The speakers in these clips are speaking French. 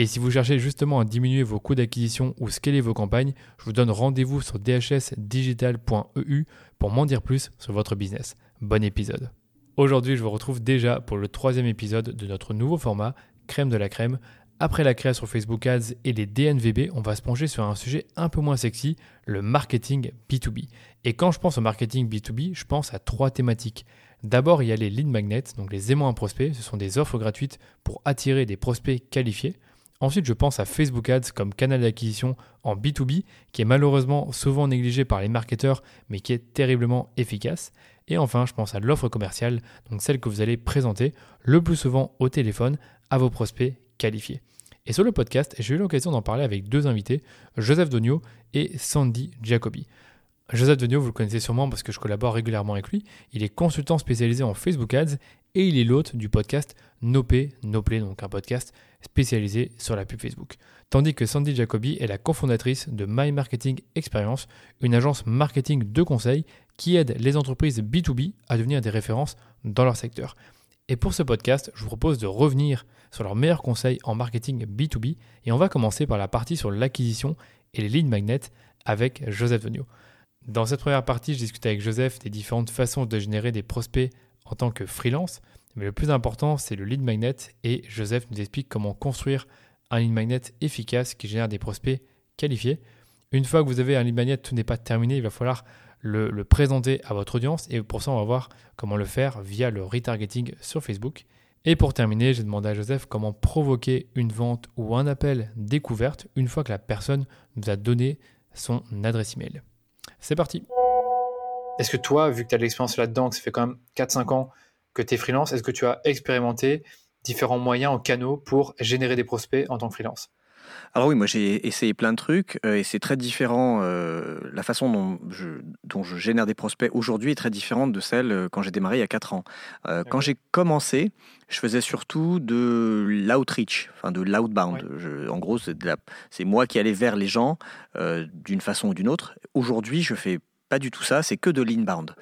Et si vous cherchez justement à diminuer vos coûts d'acquisition ou scaler vos campagnes, je vous donne rendez-vous sur dhsdigital.eu pour m'en dire plus sur votre business. Bon épisode. Aujourd'hui, je vous retrouve déjà pour le troisième épisode de notre nouveau format, Crème de la crème. Après la création Facebook Ads et les DNVB, on va se pencher sur un sujet un peu moins sexy, le marketing B2B. Et quand je pense au marketing B2B, je pense à trois thématiques. D'abord, il y a les lead magnets, donc les aimants à prospects. Ce sont des offres gratuites pour attirer des prospects qualifiés. Ensuite, je pense à Facebook Ads comme canal d'acquisition en B2B, qui est malheureusement souvent négligé par les marketeurs, mais qui est terriblement efficace. Et enfin, je pense à l'offre commerciale, donc celle que vous allez présenter le plus souvent au téléphone à vos prospects qualifiés. Et sur le podcast, j'ai eu l'occasion d'en parler avec deux invités, Joseph Donio et Sandy Jacobi. Joseph Donio, vous le connaissez sûrement parce que je collabore régulièrement avec lui. Il est consultant spécialisé en Facebook Ads et il est l'hôte du podcast Nopé, Noplay, donc un podcast spécialisé sur la pub Facebook. Tandis que Sandy Jacobi est la cofondatrice de My Marketing Experience, une agence marketing de conseil qui aide les entreprises B2B à devenir des références dans leur secteur. Et pour ce podcast, je vous propose de revenir sur leurs meilleurs conseils en marketing B2B et on va commencer par la partie sur l'acquisition et les lead magnets avec Joseph Venio. Dans cette première partie, je discute avec Joseph des différentes façons de générer des prospects en tant que freelance, mais le plus important, c'est le lead magnet et Joseph nous explique comment construire un lead magnet efficace qui génère des prospects qualifiés. Une fois que vous avez un lead magnet, tout n'est pas terminé, il va falloir le, présenter à votre audience et pour ça, on va voir comment le faire via le retargeting sur Facebook. Et pour terminer, j'ai demandé à Joseph comment provoquer une vente ou un appel découverte une fois que la personne nous a donné son adresse email. C'est parti. Est-ce que toi, vu que tu as de l'expérience là-dedans, que ça fait quand même 4-5 ans que tu es freelance, est-ce que tu as expérimenté différents moyens en canaux pour générer des prospects en tant que freelance? Alors oui, moi j'ai essayé plein de trucs euh, et c'est très différent. Euh, la façon dont je, dont je génère des prospects aujourd'hui est très différente de celle euh, quand j'ai démarré il y a 4 ans. Quand j'ai commencé, je faisais surtout de l'outreach, enfin de l'outbound. En gros, c'est moi qui allais vers les gens d'une façon ou d'une autre. Aujourd'hui, je fais pas du tout ça, c'est que de l'inbound.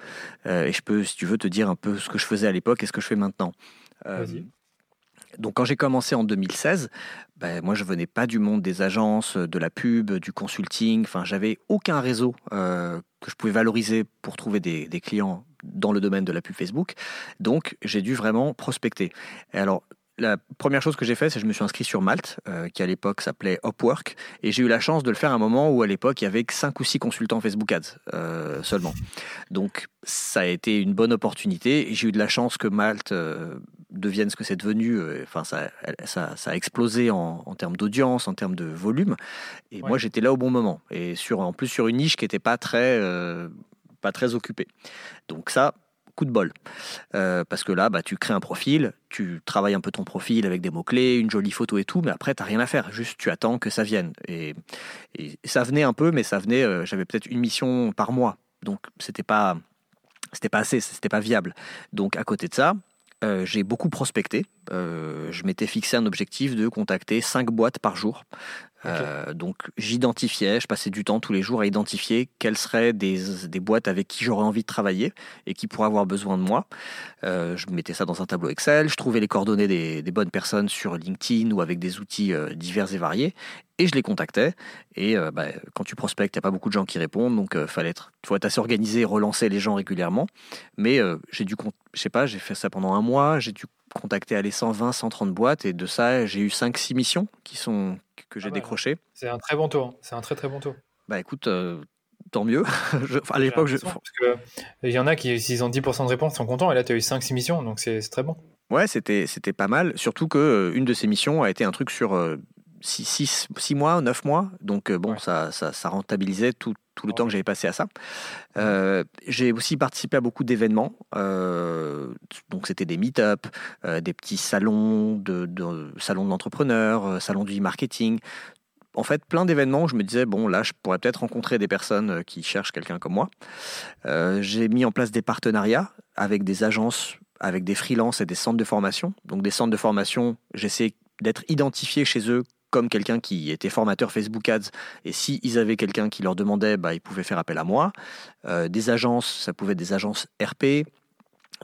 et je peux, si tu veux, te dire un peu ce que je faisais à l'époque et ce que je fais maintenant. Donc quand j'ai commencé en 2016, ben, moi je venais pas du monde des agences, de la pub, du consulting. Enfin, j'avais aucun réseau euh, que je pouvais valoriser pour trouver des, clients dans le domaine de la pub Facebook. Donc j'ai dû vraiment prospecter. Et alors la première chose que j'ai fait, c'est que je me suis inscrit sur Malte, euh, qui à l'époque s'appelait Upwork, et j'ai eu la chance de le faire à un moment où à l'époque il y avait que 5 ou 6 consultants Facebook Ads euh, seulement. Donc ça a été une bonne opportunité, et j'ai eu de la chance que Malte euh, devienne ce que c'est devenu. Enfin, ça, ça, ça, a explosé en, en termes d'audience, en termes de volume, et moi j'étais là au bon moment, et sur, en plus sur une niche qui n'était pas très, pas très occupée. Donc ça, coup de bol. Euh, parce que là, bah, tu crées un profil, tu travailles un peu ton profil avec des mots-clés, une jolie photo et tout, mais après, tu n'as rien à faire. Juste, tu attends que ça vienne. Et, ça venait un peu, mais ça venait, euh, j'avais peut-être une mission par mois. Donc, c'était pas, c'était pas assez, c'était pas viable. Donc, à côté de ça, euh, j'ai beaucoup prospecté. Je m'étais fixé un objectif de contacter 5 boîtes par jour. Euh, donc j'identifiais, je passais du temps tous les jours à identifier quelles seraient des, des boîtes avec qui j'aurais envie de travailler et qui pourraient avoir besoin de moi. Euh, je mettais ça dans un tableau Excel, je trouvais les coordonnées des, des bonnes personnes sur LinkedIn ou avec des outils euh, divers et variés et je les contactais. Et bah, quand tu prospectes, il n'y a pas beaucoup de gens qui répondent, donc il fallait être, faut être assez organisé, relancer les gens régulièrement. Mais j'ai dû, je sais pas, j'ai fait ça pendant un mois, j'ai dû contacter à les 120, 130 boîtes et de ça j'ai eu 5-6 missions qui sont que j'ai ah décroché. C'est un très bon taux. Hein. C'est un très très bon taux. Bah écoute, euh, tant mieux. à l'époque, je... il y en a qui, s'ils ont 10% de réponse, sont contents, et là, tu as eu 5-6 missions, donc c'est très bon. Ouais, c'était pas mal, surtout que une de ces missions a été un truc sur 6, 6, mois, 9 mois. Donc, euh, bon, ça, ça, rentabilisait tout, tout le temps que j'avais passé à ça. Euh, j'ai aussi participé à beaucoup d'événements. Euh, donc, c'était des meet-up, des petits salons de, de salons d'entrepreneurs, salons du e-marketing. En fait, plein d'événements où je me disais, bon, là, je pourrais peut-être rencontrer des personnes qui cherchent quelqu'un comme moi. j'ai mis en place des partenariats avec des agences avec des freelances et des centres de formation. Donc des centres de formation, j'essaie d'être identifié chez eux comme quelqu'un qui était formateur Facebook Ads, et si ils avaient quelqu'un qui leur demandait, bah, ils pouvaient faire appel à moi. Euh, des agences, ça pouvait être des agences RP,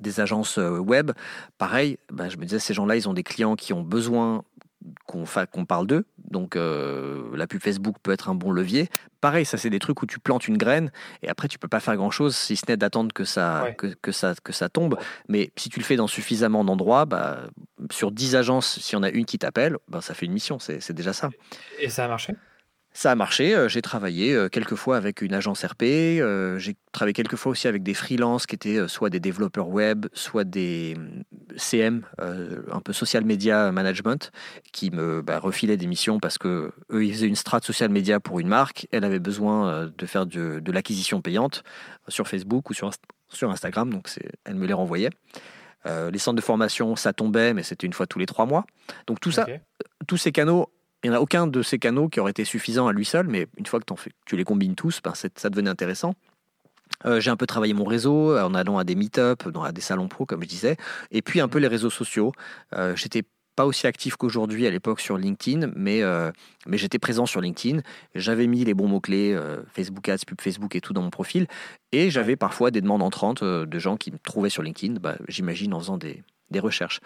des agences euh, web. Pareil, bah, je me disais, ces gens-là, ils ont des clients qui ont besoin qu'on parle d'eux. Donc euh, la pub Facebook peut être un bon levier. Pareil, ça c'est des trucs où tu plantes une graine et après tu peux pas faire grand chose si ce n'est d'attendre que ça, que, ça, que ça tombe. Mais si tu le fais dans suffisamment d'endroits, bah, sur 10 agences, s'il y en a une qui t'appelle, bah, ça fait une mission, c'est déjà ça. Et ça a marché? Ça a marché. Euh, j'ai travaillé euh, quelques fois avec une agence RP. Euh, j'ai travaillé quelques fois aussi avec des freelances qui étaient soit des développeurs web, soit des CM, un peu social media management, qui me bah, refilaient des missions parce que eux ils faisaient une strat social media pour une marque. Elle avait besoin de faire de, l'acquisition payante sur Facebook ou sur, sur Instagram, donc elle me les renvoyait. les centres de formation, ça tombait, mais c'était une fois tous les trois mois. Donc tout ça, tous ces canaux il n'y en a aucun de ces canaux qui aurait été suffisant à lui seul, mais une fois que tu les combines tous, ben ça devenait intéressant. Euh, j'ai un peu travaillé mon réseau en allant à des meet-up, à des salons pro, comme je disais, et puis un peu les réseaux sociaux. Euh, j'étais pas aussi actif qu'aujourd'hui à l'époque sur LinkedIn, mais, euh, j'étais présent sur LinkedIn. J'avais mis les bons mots-clés, Facebook Ads, pub Facebook et tout dans mon profil. Et j'avais parfois des demandes entrantes de gens qui me trouvaient sur LinkedIn, bah, j'imagine en faisant des recherches.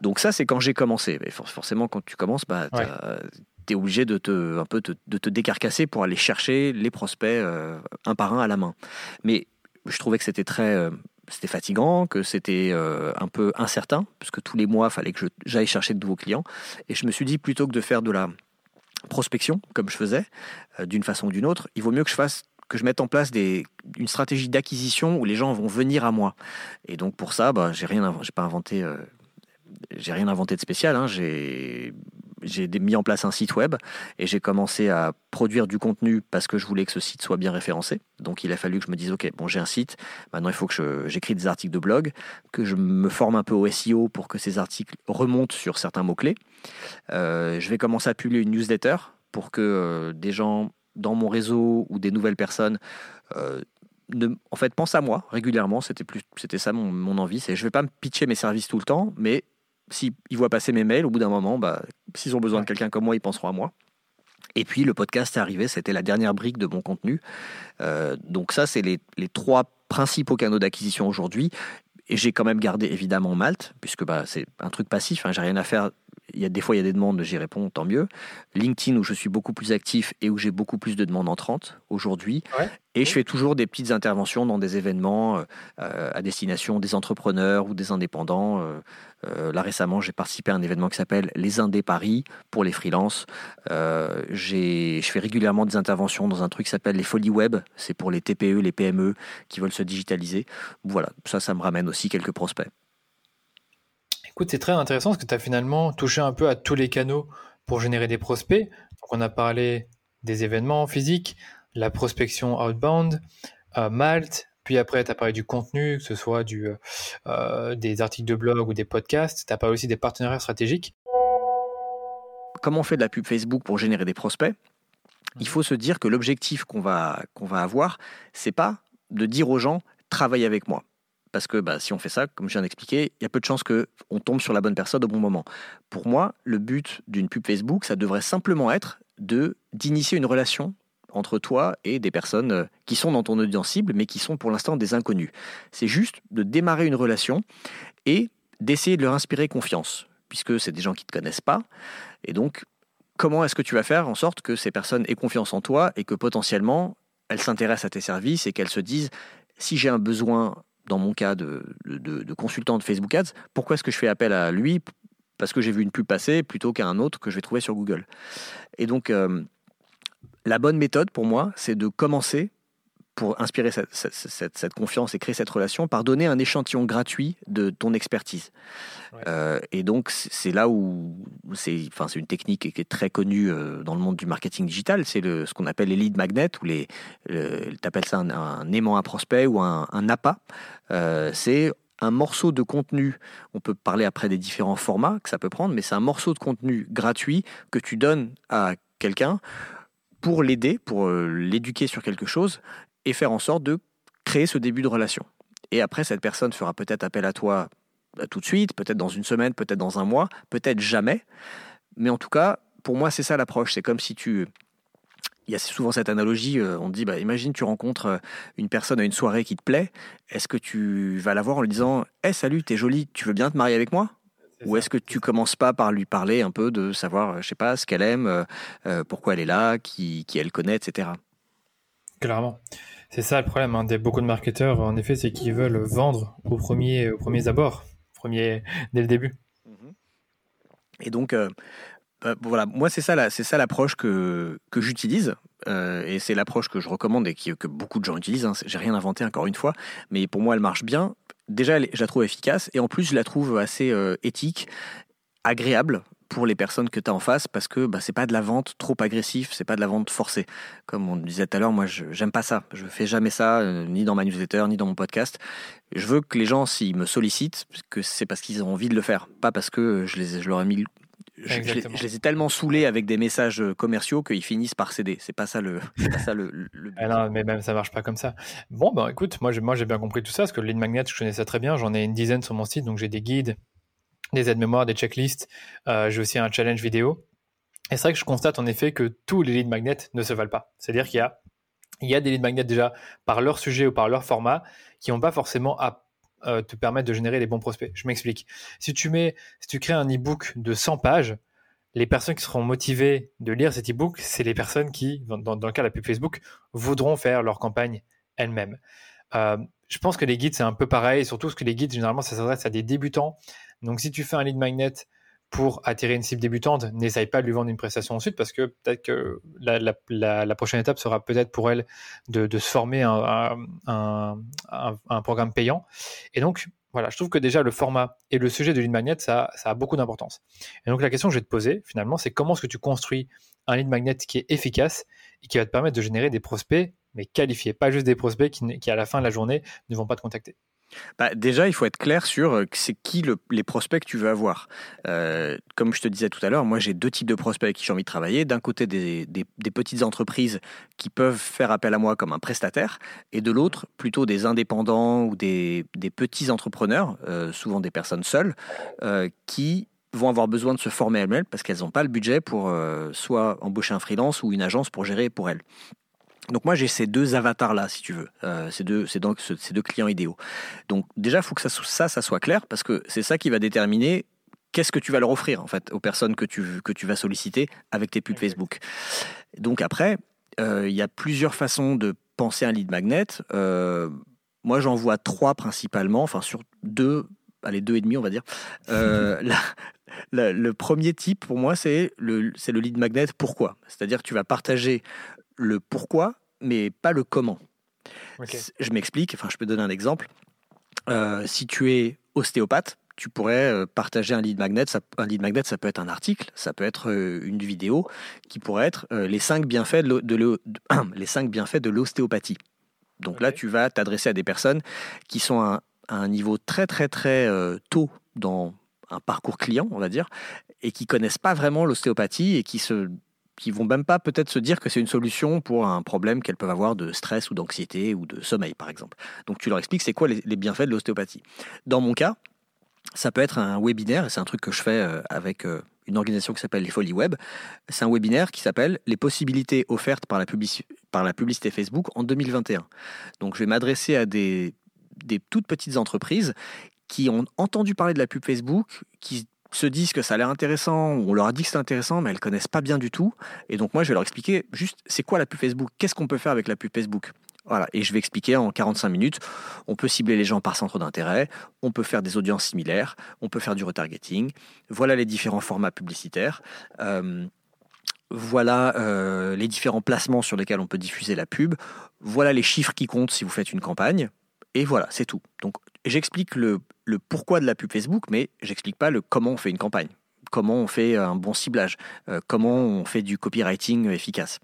Donc ça, c'est quand j'ai commencé. Mais forcément, quand tu commences, bah, tu es obligé de te, un peu de te décarcasser pour aller chercher les prospects euh, un par un à la main. Mais je trouvais que c'était très... Euh, c'était fatigant, que c'était euh, un peu incertain, parce que tous les mois, il fallait que j'aille chercher de nouveaux clients. Et je me suis dit, plutôt que de faire de la prospection, comme je faisais, d'une façon ou d'une autre, il vaut mieux que je fasse que je mette en place des, une stratégie d'acquisition où les gens vont venir à moi. Et donc pour ça, bah, j'ai rien, j'ai pas inventé j'ai rien inventé de spécial. Hein. J'ai mis en place un site web et j'ai commencé à produire du contenu parce que je voulais que ce site soit bien référencé. Donc il a fallu que je me dise, OK, bon, j'ai un site, maintenant il faut que j'écris des articles de blog, que je me forme un peu au SEO pour que ces articles remontent sur certains mots-clés. Euh, je vais commencer à publier une newsletter pour que euh, des gens dans mon réseau ou des nouvelles personnes euh, en fait, pensent à moi régulièrement. C'était plus, c'était ça mon, mon envie. C'est, je vais pas me pitcher mes services tout le temps, mais s'ils voient passer mes mails, au bout d'un moment, bah, s'ils ont besoin de quelqu'un comme moi, ils penseront à moi. Et puis le podcast est arrivé, c'était la dernière brique de mon contenu. Euh, donc ça, c'est les, les, trois principaux canaux d'acquisition aujourd'hui. Et j'ai quand même gardé évidemment Malte, puisque bah, c'est un truc passif, hein, j'ai rien à faire il y a des fois, il y a des demandes, j'y réponds, tant mieux. LinkedIn, où je suis beaucoup plus actif et où j'ai beaucoup plus de demandes entrantes aujourd'hui. Et je fais toujours des petites interventions dans des événements euh, à destination des entrepreneurs ou des indépendants. Euh, euh, là, récemment, j'ai participé à un événement qui s'appelle Les Indés Paris pour les freelances. je fais régulièrement des interventions dans un truc qui s'appelle les Folies Web. C'est pour les TPE, les PME qui veulent se digitaliser. Voilà, ça, ça me ramène aussi quelques prospects. Écoute, c'est très intéressant parce que tu as finalement touché un peu à tous les canaux pour générer des prospects. Donc, on a parlé des événements physiques, la prospection outbound, euh, Malte, puis après, tu as parlé du contenu, que ce soit du, euh, des articles de blog ou des podcasts. Tu as parlé aussi des partenariats stratégiques. Comment on fait de la pub Facebook pour générer des prospects? Il faut se dire que l'objectif qu'on va, qu'on va avoir, c'est pas de dire aux gens travaille avec moi parce que bah, si on fait ça, comme je viens d'expliquer, il y a peu de chances qu'on tombe sur la bonne personne au bon moment. Pour moi, le but d'une pub Facebook, ça devrait simplement être de d'initier une relation entre toi et des personnes euh, qui sont dans ton audience cible, mais qui sont pour l'instant des inconnus. C'est juste de démarrer une relation et d'essayer de leur inspirer confiance, puisque c'est des gens qui ne te connaissent pas. Et donc, comment est-ce que tu vas faire en sorte que ces personnes aient confiance en toi et que potentiellement, elles s'intéressent à tes services et qu'elles se disent, si j'ai un besoin dans mon cas de, de, consultant de Facebook Ads, pourquoi est-ce que je fais appel à lui? Parce que j'ai vu une pub passer plutôt qu'à un autre que je vais trouver sur Google. Et donc, euh, la bonne méthode pour moi, c'est de commencer pour inspirer cette, confiance et créer cette relation par donner un échantillon gratuit de ton expertise. Euh, et donc, c'est là où c'est enfin, une technique qui est très connue euh, dans le monde du marketing digital. C'est ce qu'on appelle les lead magnets, ou les, tu appelles ça un, aimant à prospect ou un, un appât. Euh, c'est un morceau de contenu, on peut parler après des différents formats que ça peut prendre, mais c'est un morceau de contenu gratuit que tu donnes à quelqu'un pour l'aider, pour l'éduquer sur quelque chose et faire en sorte de créer ce début de relation. Et après, cette personne fera peut-être appel à toi bah, tout de suite, peut-être dans une semaine, peut-être dans un mois, peut-être jamais. Mais en tout cas, pour moi, c'est ça l'approche. C'est comme si tu... Il y a souvent cette analogie, euh, on dit, bah, imagine tu rencontres euh, une personne à une soirée qui te plaît, est-ce que tu vas la voir en lui disant Hé, hey, salut, t'es jolie, tu veux bien te marier avec moi? Ou est-ce que tu commences pas par lui parler un peu de savoir, euh, je sais pas, ce qu'elle aime, pourquoi elle est là, qui, qui elle connaît, etc. Clairement. C'est ça le problème hein, des beaucoup de marketeurs, en effet, c'est qu'ils veulent vendre au premier, au premier abord, premier, dès le début. Mhm. Et donc, euh, bah, voilà, moi c'est ça, c'est ça l'approche que, que j'utilise. Euh, et c'est l'approche que je recommande et que beaucoup de gens utilisent. Hein. J'ai rien inventé encore une fois, mais pour moi elle marche bien. Déjà, je la trouve efficace et en plus je la trouve assez euh, éthique, agréable pour les personnes que tu as en face parce que bah, c'est pas de la vente trop agressive, c'est pas de la vente forcée. Comme on disait tout à l'heure, moi je j'aime pas ça. Je fais jamais ça, euh, ni dans ma newsletter, ni dans mon podcast. Je veux que les gens, s'ils me sollicitent, que c'est parce qu'ils ont envie de le faire, pas parce que je, les, je leur ai mis je, les, ai tellement saoulés avec des messages commerciaux qu'ils finissent par céder. C'est pas ça le, pas ça le, le ah non, mais même ça marche pas comme ça. Bon, ben écoute, moi j'ai, moi j'ai bien compris tout ça parce que le lead magnet, je connais ça très bien. J'en ai une dizaine sur mon site, donc j'ai des guides, des aides-mémoires, des checklists. Euh, j'ai aussi un challenge vidéo. Et c'est vrai que je constate en effet que tous les lead magnets ne se valent pas. C'est-à-dire qu'il y a, il y a des lead magnets déjà par leur sujet ou par leur format qui n'ont pas forcément à euh, te permettre de générer les bons prospects. Je m'explique. Si tu mets, si tu crées un e-book de 100 pages, les personnes qui seront motivées de lire cet e-book, c'est les personnes qui, dans, le cas de la pub Facebook, voudront faire leur campagne elles-mêmes. Euh, je pense que les guides, c'est un peu pareil, surtout parce que les guides, généralement, ça s'adresse à des débutants donc, si tu fais un lead magnet pour attirer une cible débutante, n'essaye pas de lui vendre une prestation ensuite parce que peut-être que la, prochaine étape sera peut-être pour elle de, se former un, un, programme payant. Et donc, voilà, je trouve que déjà le format et le sujet de lead magnet, ça, a beaucoup d'importance. Et donc, la question que je vais te poser finalement, c'est comment est-ce que tu construis un lead magnet qui est efficace et qui va te permettre de générer des prospects, mais qualifiés, pas juste des prospects qui à la fin de la journée ne vont pas te contacter? Bah, déjà, il faut être clair sur euh, c'est qui les prospects que tu veux avoir. Euh, comme je te disais tout à l'heure, moi j'ai deux types de prospects avec qui j'ai envie de travailler. D'un côté, des, petites entreprises qui peuvent faire appel à moi comme un prestataire, et de l'autre, plutôt des indépendants ou des, petits entrepreneurs, euh, souvent des personnes seules, qui vont avoir besoin de se former elles-mêmes parce qu'elles n'ont pas le budget pour soit embaucher un freelance ou une agence pour gérer pour elles. Donc moi j'ai ces deux avatars là si tu veux, euh, ces deux c'est donc ces deux clients idéaux. Donc déjà il faut que ça, ça ça soit clair parce que c'est ça qui va déterminer qu'est-ce que tu vas leur offrir en fait aux personnes que tu que tu vas solliciter avec tes pubs Facebook. Donc après euh, il y a plusieurs façons de penser un lead magnet. Euh, moi j'en vois trois principalement, enfin sur deux, allez deux et demi on va dire. le premier type pour moi c'est le c'est le lead magnet pourquoi, c'est-à-dire que tu vas partager le pourquoi, mais pas le comment. Je m'explique, enfin je peux donner un exemple. Euh, si tu es ostéopathe, tu pourrais euh, partager un lead magnet. un lead magnet, ça peut être un article, ça peut être euh, une vidéo qui pourrait être les cinq bienfaits de, les cinq bienfaits de l'ostéopathie. Donc là, tu vas t'adresser à des personnes qui sont à, un niveau très très très tôt dans un parcours client, on va dire, et qui connaissent pas vraiment l'ostéopathie et qui se qui vont même pas peut-être se dire que c'est une solution pour un problème qu'elles peuvent avoir de stress ou d'anxiété ou de sommeil, par exemple. Donc tu leur expliques c'est quoi les, bienfaits de l'ostéopathie. Dans mon cas, ça peut être un webinaire, et c'est un truc que je fais euh, avec euh, une organisation qui s'appelle les Folies Web. C'est un webinaire qui s'appelle Les possibilités offertes par la, publicité Facebook en 2021. Donc je vais m'adresser à des, des toutes petites entreprises qui ont entendu parler de la pub Facebook, qui se disent que ça a l'air intéressant, on leur a dit que c'est intéressant, mais elles connaissent pas bien du tout. Et donc moi, je vais leur expliquer juste c'est quoi la pub Facebook, qu'est-ce qu'on peut faire avec la pub Facebook? Voilà, et je vais expliquer en 45 minutes. On peut cibler les gens par centre d'intérêt, on peut faire des audiences similaires, on peut faire du retargeting. Voilà les différents formats publicitaires. Euh, voilà euh, les différents placements sur lesquels on peut diffuser la pub, voilà les chiffres qui comptent si vous faites une campagne, et voilà, c'est tout. Donc j'explique le, le, pourquoi de la pub Facebook, mais j'explique pas le comment on fait une campagne, comment on fait un bon ciblage, euh, comment on fait du copywriting efficace.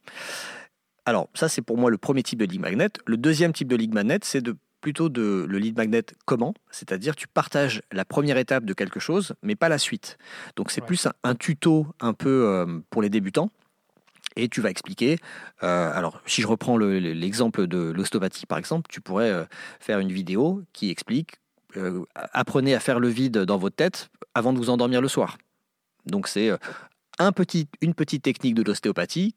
Alors ça c'est pour moi le premier type de lead magnet. Le deuxième type de lead magnet, c'est de plutôt de le lead magnet comment, c'est-à-dire tu partages la première étape de quelque chose, mais pas la suite. Donc c'est plus un, tuto un peu euh, pour les débutants. Et tu vas expliquer. Euh, alors, si je reprends l'exemple de l'ostéopathie, par exemple, tu pourrais euh, faire une vidéo qui explique apprenez à faire le vide dans votre tête avant de vous endormir le soir. Donc, c'est un petit, une petite technique de l'ostéopathie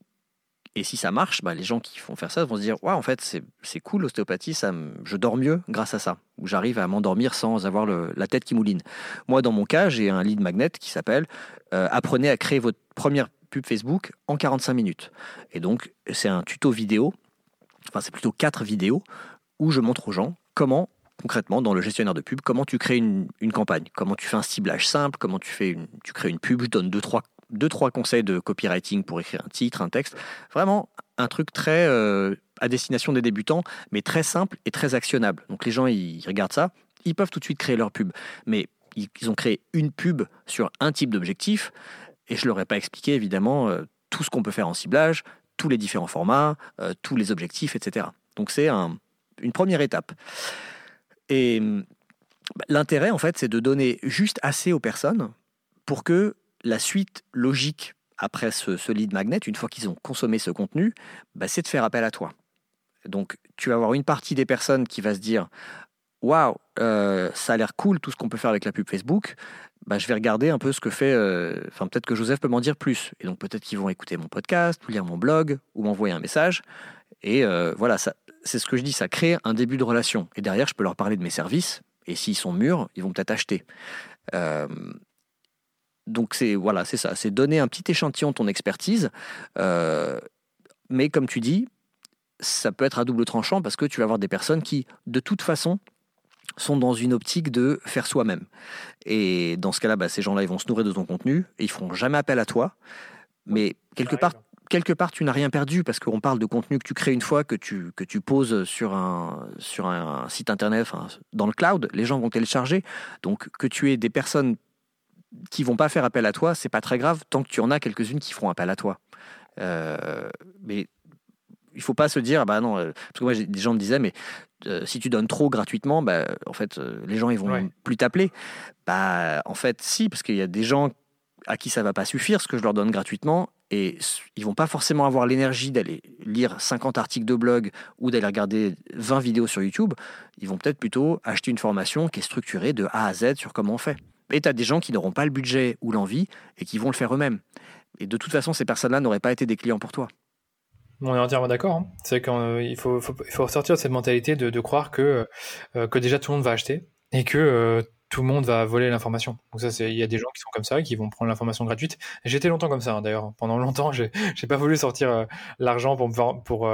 et si ça marche, bah, les gens qui font faire ça vont se dire ouais, en fait, c'est cool l'ostéopathie, ça je dors mieux grâce à ça. Ou j'arrive à m'endormir sans avoir la tête qui mouline. Moi, dans mon cas, j'ai un lead magnet qui s'appelle euh, Apprenez à créer votre première pub Facebook en 45 minutes. Et donc, c'est un tuto vidéo, enfin, c'est plutôt quatre vidéos où je montre aux gens comment concrètement dans le gestionnaire de pub, comment tu crées une, campagne, comment tu fais un ciblage simple, comment tu, fais une, tu crées une pub, je donne deux, trois deux, trois conseils de copywriting pour écrire un titre, un texte. Vraiment un truc très euh, à destination des débutants, mais très simple et très actionnable. Donc les gens, ils regardent ça, ils peuvent tout de suite créer leur pub. Mais ils ont créé une pub sur un type d'objectif, et je ne leur ai pas expliqué évidemment euh, tout ce qu'on peut faire en ciblage, tous les différents formats, euh, tous les objectifs, etc. Donc c'est une première étape. Et bah, l'intérêt, en fait, c'est de donner juste assez aux personnes pour que la suite logique après ce, lead magnet, une fois qu'ils ont consommé ce contenu, bah, c'est de faire appel à toi. Donc, tu vas avoir une partie des personnes qui va se dire Waouh, euh, ça a l'air cool tout ce qu'on peut faire avec la pub Facebook. Bah, je vais regarder un peu ce que fait. Euh, enfin, peut-être que Joseph peut m'en dire plus. Et donc, peut-être qu'ils vont écouter mon podcast, ou lire mon blog, ou m'envoyer un message. Et euh, voilà, c'est ce que je dis, ça crée un début de relation. Et derrière, je peux leur parler de mes services. Et s'ils sont mûrs, ils vont peut-être acheter donc c'est voilà, c'est ça, c'est donner un petit échantillon de ton expertise. Euh, mais comme tu dis, ça peut être à double tranchant parce que tu vas avoir des personnes qui, de toute façon, sont dans une optique de faire soi-même. Et dans ce cas-là, bah, ces gens-là, ils vont se nourrir de ton contenu et ils feront jamais appel à toi. Mais quelque part, quelque part, tu n'as rien perdu parce qu'on parle de contenu que tu crées une fois, que tu, que tu poses sur un, sur un site internet, dans le cloud, les gens vont télécharger. Donc que tu aies des personnes qui vont pas faire appel à toi, c'est pas très grave tant que tu en as quelques-unes qui feront appel à toi. Euh, mais il faut pas se dire, bah non, euh, parce que moi des gens me disaient, mais euh, si tu donnes trop gratuitement, bah, en fait, les gens ils vont plus t'appeler. Bah, en fait, si, parce qu'il y a des gens à qui ça va pas suffire ce que je leur donne gratuitement et ils vont pas forcément avoir l'énergie d'aller lire 50 articles de blog ou d'aller regarder 20 vidéos sur YouTube. Ils vont peut-être plutôt acheter une formation qui est structurée de A à Z sur comment on fait. Et tu as des gens qui n'auront pas le budget ou l'envie et qui vont le faire eux-mêmes. Et de toute façon, ces personnes-là n'auraient pas été des clients pour toi. On est entièrement d'accord. Hein. C'est qu'il euh, faut, faut, sortir de cette mentalité de, croire que, euh, que déjà tout le monde va acheter et que euh, tout le monde va voler l'information. Donc ça, il y a des gens qui sont comme ça, qui vont prendre l'information gratuite. J'étais longtemps comme ça, hein, d'ailleurs. Pendant longtemps, j'ai, j'ai pas voulu sortir l'argent pour me pour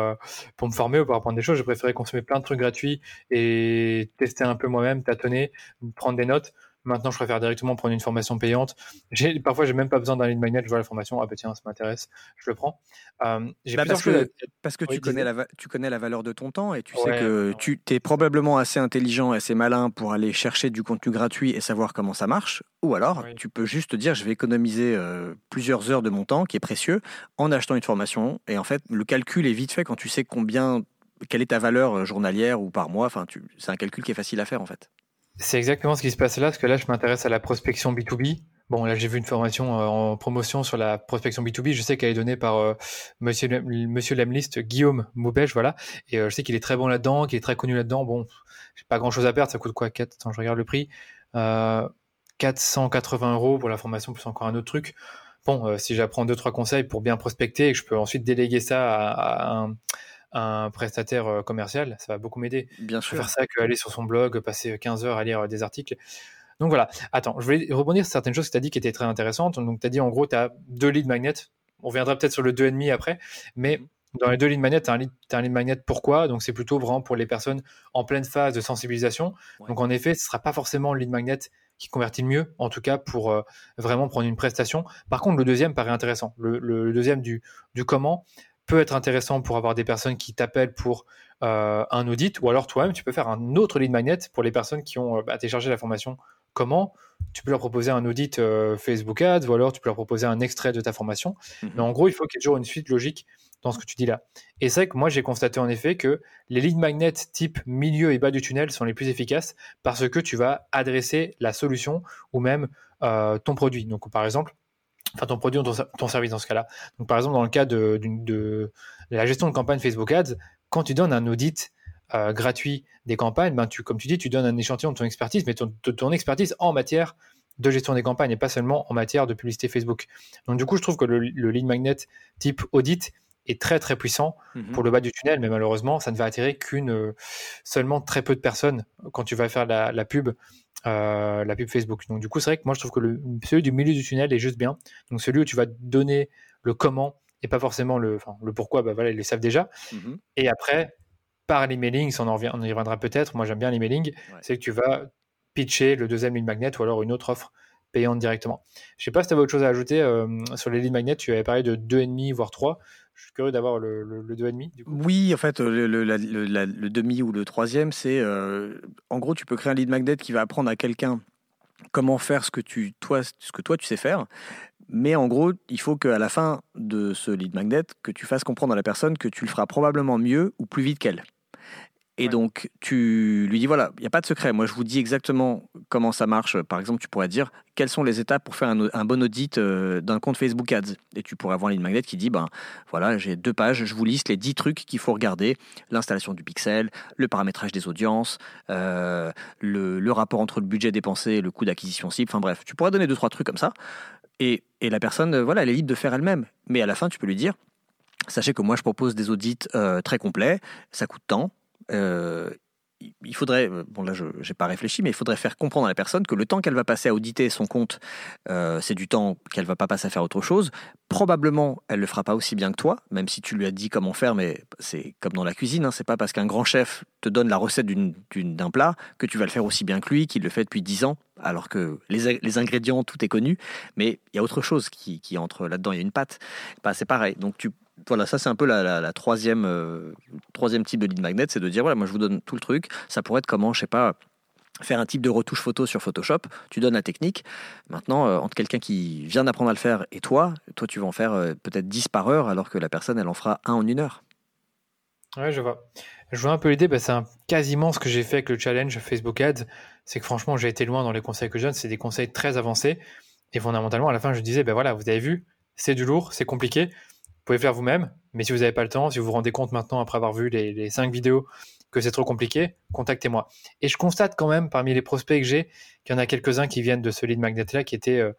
pour me former ou pour apprendre des choses. J'ai préféré consommer plein de trucs gratuits et tester un peu moi-même, tâtonner, prendre des notes Maintenant, je préfère directement prendre une formation payante. J'ai, parfois, j'ai même pas besoin d'un lead magnet. Je vois la formation, ah bah tiens, ça m'intéresse, je le prends. Euh, j'ai bah, parce, que, parce que tu connais, la, tu connais la valeur de ton temps et tu sais que tu es probablement assez intelligent et assez malin pour aller chercher du contenu gratuit et savoir comment ça marche. Ou alors, tu peux juste te dire, je vais économiser euh, plusieurs heures de mon temps, qui est précieux, en achetant une formation. Et en fait, le calcul est vite fait quand tu sais combien, quelle est ta valeur euh, journalière ou par mois. Enfin, c'est un calcul qui est facile à faire en fait. C'est exactement ce qui se passe là, parce que là, je m'intéresse à la prospection B2B. Bon, là, j'ai vu une formation euh, en promotion sur la prospection B2B. Je sais qu'elle est donnée par euh, monsieur, Lemlist, Guillaume Moubèche, voilà. Et euh, je sais qu'il est très bon là-dedans, qu'il est très connu là-dedans. Bon, j'ai pas grand-chose à perdre. Ça coûte quoi 4 Attends, je regarde le prix. 480 euros pour la formation, plus encore un autre truc. Bon, si j'apprends deux trois conseils pour bien prospecter et que je peux ensuite déléguer ça à un un prestataire euh, commercial, ça va beaucoup m'aider. Bien sûr. Faire ça qu'aller sur son blog, passer 15 heures à lire euh, des articles. Donc voilà. Attends, je vais rebondir sur certaines choses que tu as dit qui étaient très intéressantes. Donc tu as dit en gros, tu as deux lead magnets. On viendra peut-être sur le 2,5 après. Mais mhm. dans les deux lead magnets, tu as, un lead magnet pourquoi? Donc c'est plutôt vraiment pour les personnes en pleine phase de sensibilisation. Donc en effet, ce ne sera pas forcément le lead magnet qui convertit le mieux, en tout cas pour euh, vraiment prendre une prestation. Par contre, le deuxième paraît intéressant. Le, deuxième du, du, comment peut être intéressant pour avoir des personnes qui t'appellent pour euh, un audit, ou alors toi-même, tu peux faire un autre lead magnet pour les personnes qui ont bah, téléchargé la formation comment? Tu peux leur proposer un audit Facebook Ads, ou alors tu peux leur proposer un extrait de ta formation. Mmh Mais en gros, il faut qu'il y ait toujours une suite logique dans ce que tu dis là. Et c'est vrai que moi, j'ai constaté en effet que les lead magnets type milieu et bas du tunnel sont les plus efficaces parce que tu vas adresser la solution ou même euh, ton produit. Donc, par exemple, enfin ton produit ou ton, service dans ce cas-là. Donc, par exemple, dans le cas de, la gestion de campagne Facebook Ads, quand tu donnes un audit euh, gratuit des campagnes, ben comme tu dis, tu donnes un échantillon de ton expertise, mais ton, de ton expertise en matière de gestion des campagnes et pas seulement en matière de publicité Facebook. Donc du coup, je trouve que le, le lead magnet type audit, est très très puissant mmh pour le bas du tunnel, mais malheureusement, ça ne va attirer qu'une euh, seulement très peu de personnes quand tu vas faire la, pub, euh, la pub Facebook. Donc du coup, c'est vrai que moi je trouve que le, celui du milieu du tunnel est juste bien. Donc celui où tu vas donner le comment et pas forcément le, le pourquoi, bah voilà, ils le savent déjà. Mmh et après, par l'emailing, on, en on y reviendra peut-être, moi j'aime bien l'emailing, c'est que tu vas pitcher le deuxième lead magnet ou alors une autre offre payante directement. Je sais pas si tu avais autre chose à ajouter euh, sur les lead magnets, tu avais parlé de 2,5 voire 3. Je suis curieux d'avoir le, le, le 2,5. Oui, en fait, le, le, demi ou le troisième, c'est euh, en gros, tu peux créer un lead magnet qui va apprendre à quelqu'un comment faire ce que, toi, ce que toi tu sais faire. Mais en gros, il faut qu'à la fin de ce lead magnet, que tu fasses comprendre à la personne que tu le feras probablement mieux ou plus vite qu'elle. Et donc, tu lui dis voilà, il n'y a pas de secret. Moi, je vous dis exactement comment ça marche. Par exemple, tu pourrais dire quelles sont les étapes pour faire un, bon audit euh, d'un compte Facebook Ads? Et tu pourrais avoir une ligne magnet qui dit ben voilà, j'ai deux pages, je vous liste les dix trucs qu'il faut regarder l'installation du pixel, le paramétrage des audiences, euh, le, rapport entre le budget dépensé et le coût d'acquisition cible. Enfin bref, tu pourrais donner deux, trois trucs comme ça. Et, et la personne, voilà, elle est libre de faire elle-même. Mais à la fin, tu peux lui dire Sachez que moi, je propose des audits euh, très complets, ça coûte tant, euh, il faudrait, bon là je n'ai pas réfléchi, mais il faudrait faire comprendre à la personne que le temps qu'elle va passer à auditer son compte, euh, c'est du temps qu'elle va pas passer à faire autre chose. Probablement, elle le fera pas aussi bien que toi, même si tu lui as dit comment faire, mais c'est comme dans la cuisine, hein, c'est pas parce qu'un grand chef te donne la recette d'un plat que tu vas le faire aussi bien que lui, qu'il le fait depuis 10 ans, alors que les, les ingrédients, tout est connu, mais il y a autre chose qui, qui entre là-dedans, il y a une pâte. Bah, c'est pareil, donc tu voilà, ça c'est un peu la, troisième, euh, troisième type de lead magnet, c'est de dire voilà, moi je vous donne tout le truc. Ça pourrait être comment, je sais pas, faire un type de retouche photo sur Photoshop. Tu donnes la technique. Maintenant, euh, entre quelqu'un qui vient d'apprendre à le faire et toi, toi tu vas en faire euh, peut-être 10 par heure, alors que la personne elle en fera un en une heure. Ouais, je vois. Je vois un peu l'idée, bah, c'est quasiment ce que j'ai fait avec le challenge Facebook Ads. C'est que franchement, j'ai été loin dans les conseils que je donne. C'est des conseils très avancés. Et fondamentalement, à la fin, je disais, ben voilà, vous avez vu, c'est du lourd, c'est compliqué. Vous pouvez faire vous-même, mais si vous n'avez pas le temps, si vous vous rendez compte maintenant, après avoir vu les, les cinq vidéos, que c'est trop compliqué, contactez-moi. Et je constate quand même, parmi les prospects que j'ai, qu'il y en a quelques-uns qui viennent de ce lead magnet-là qui étaient euh,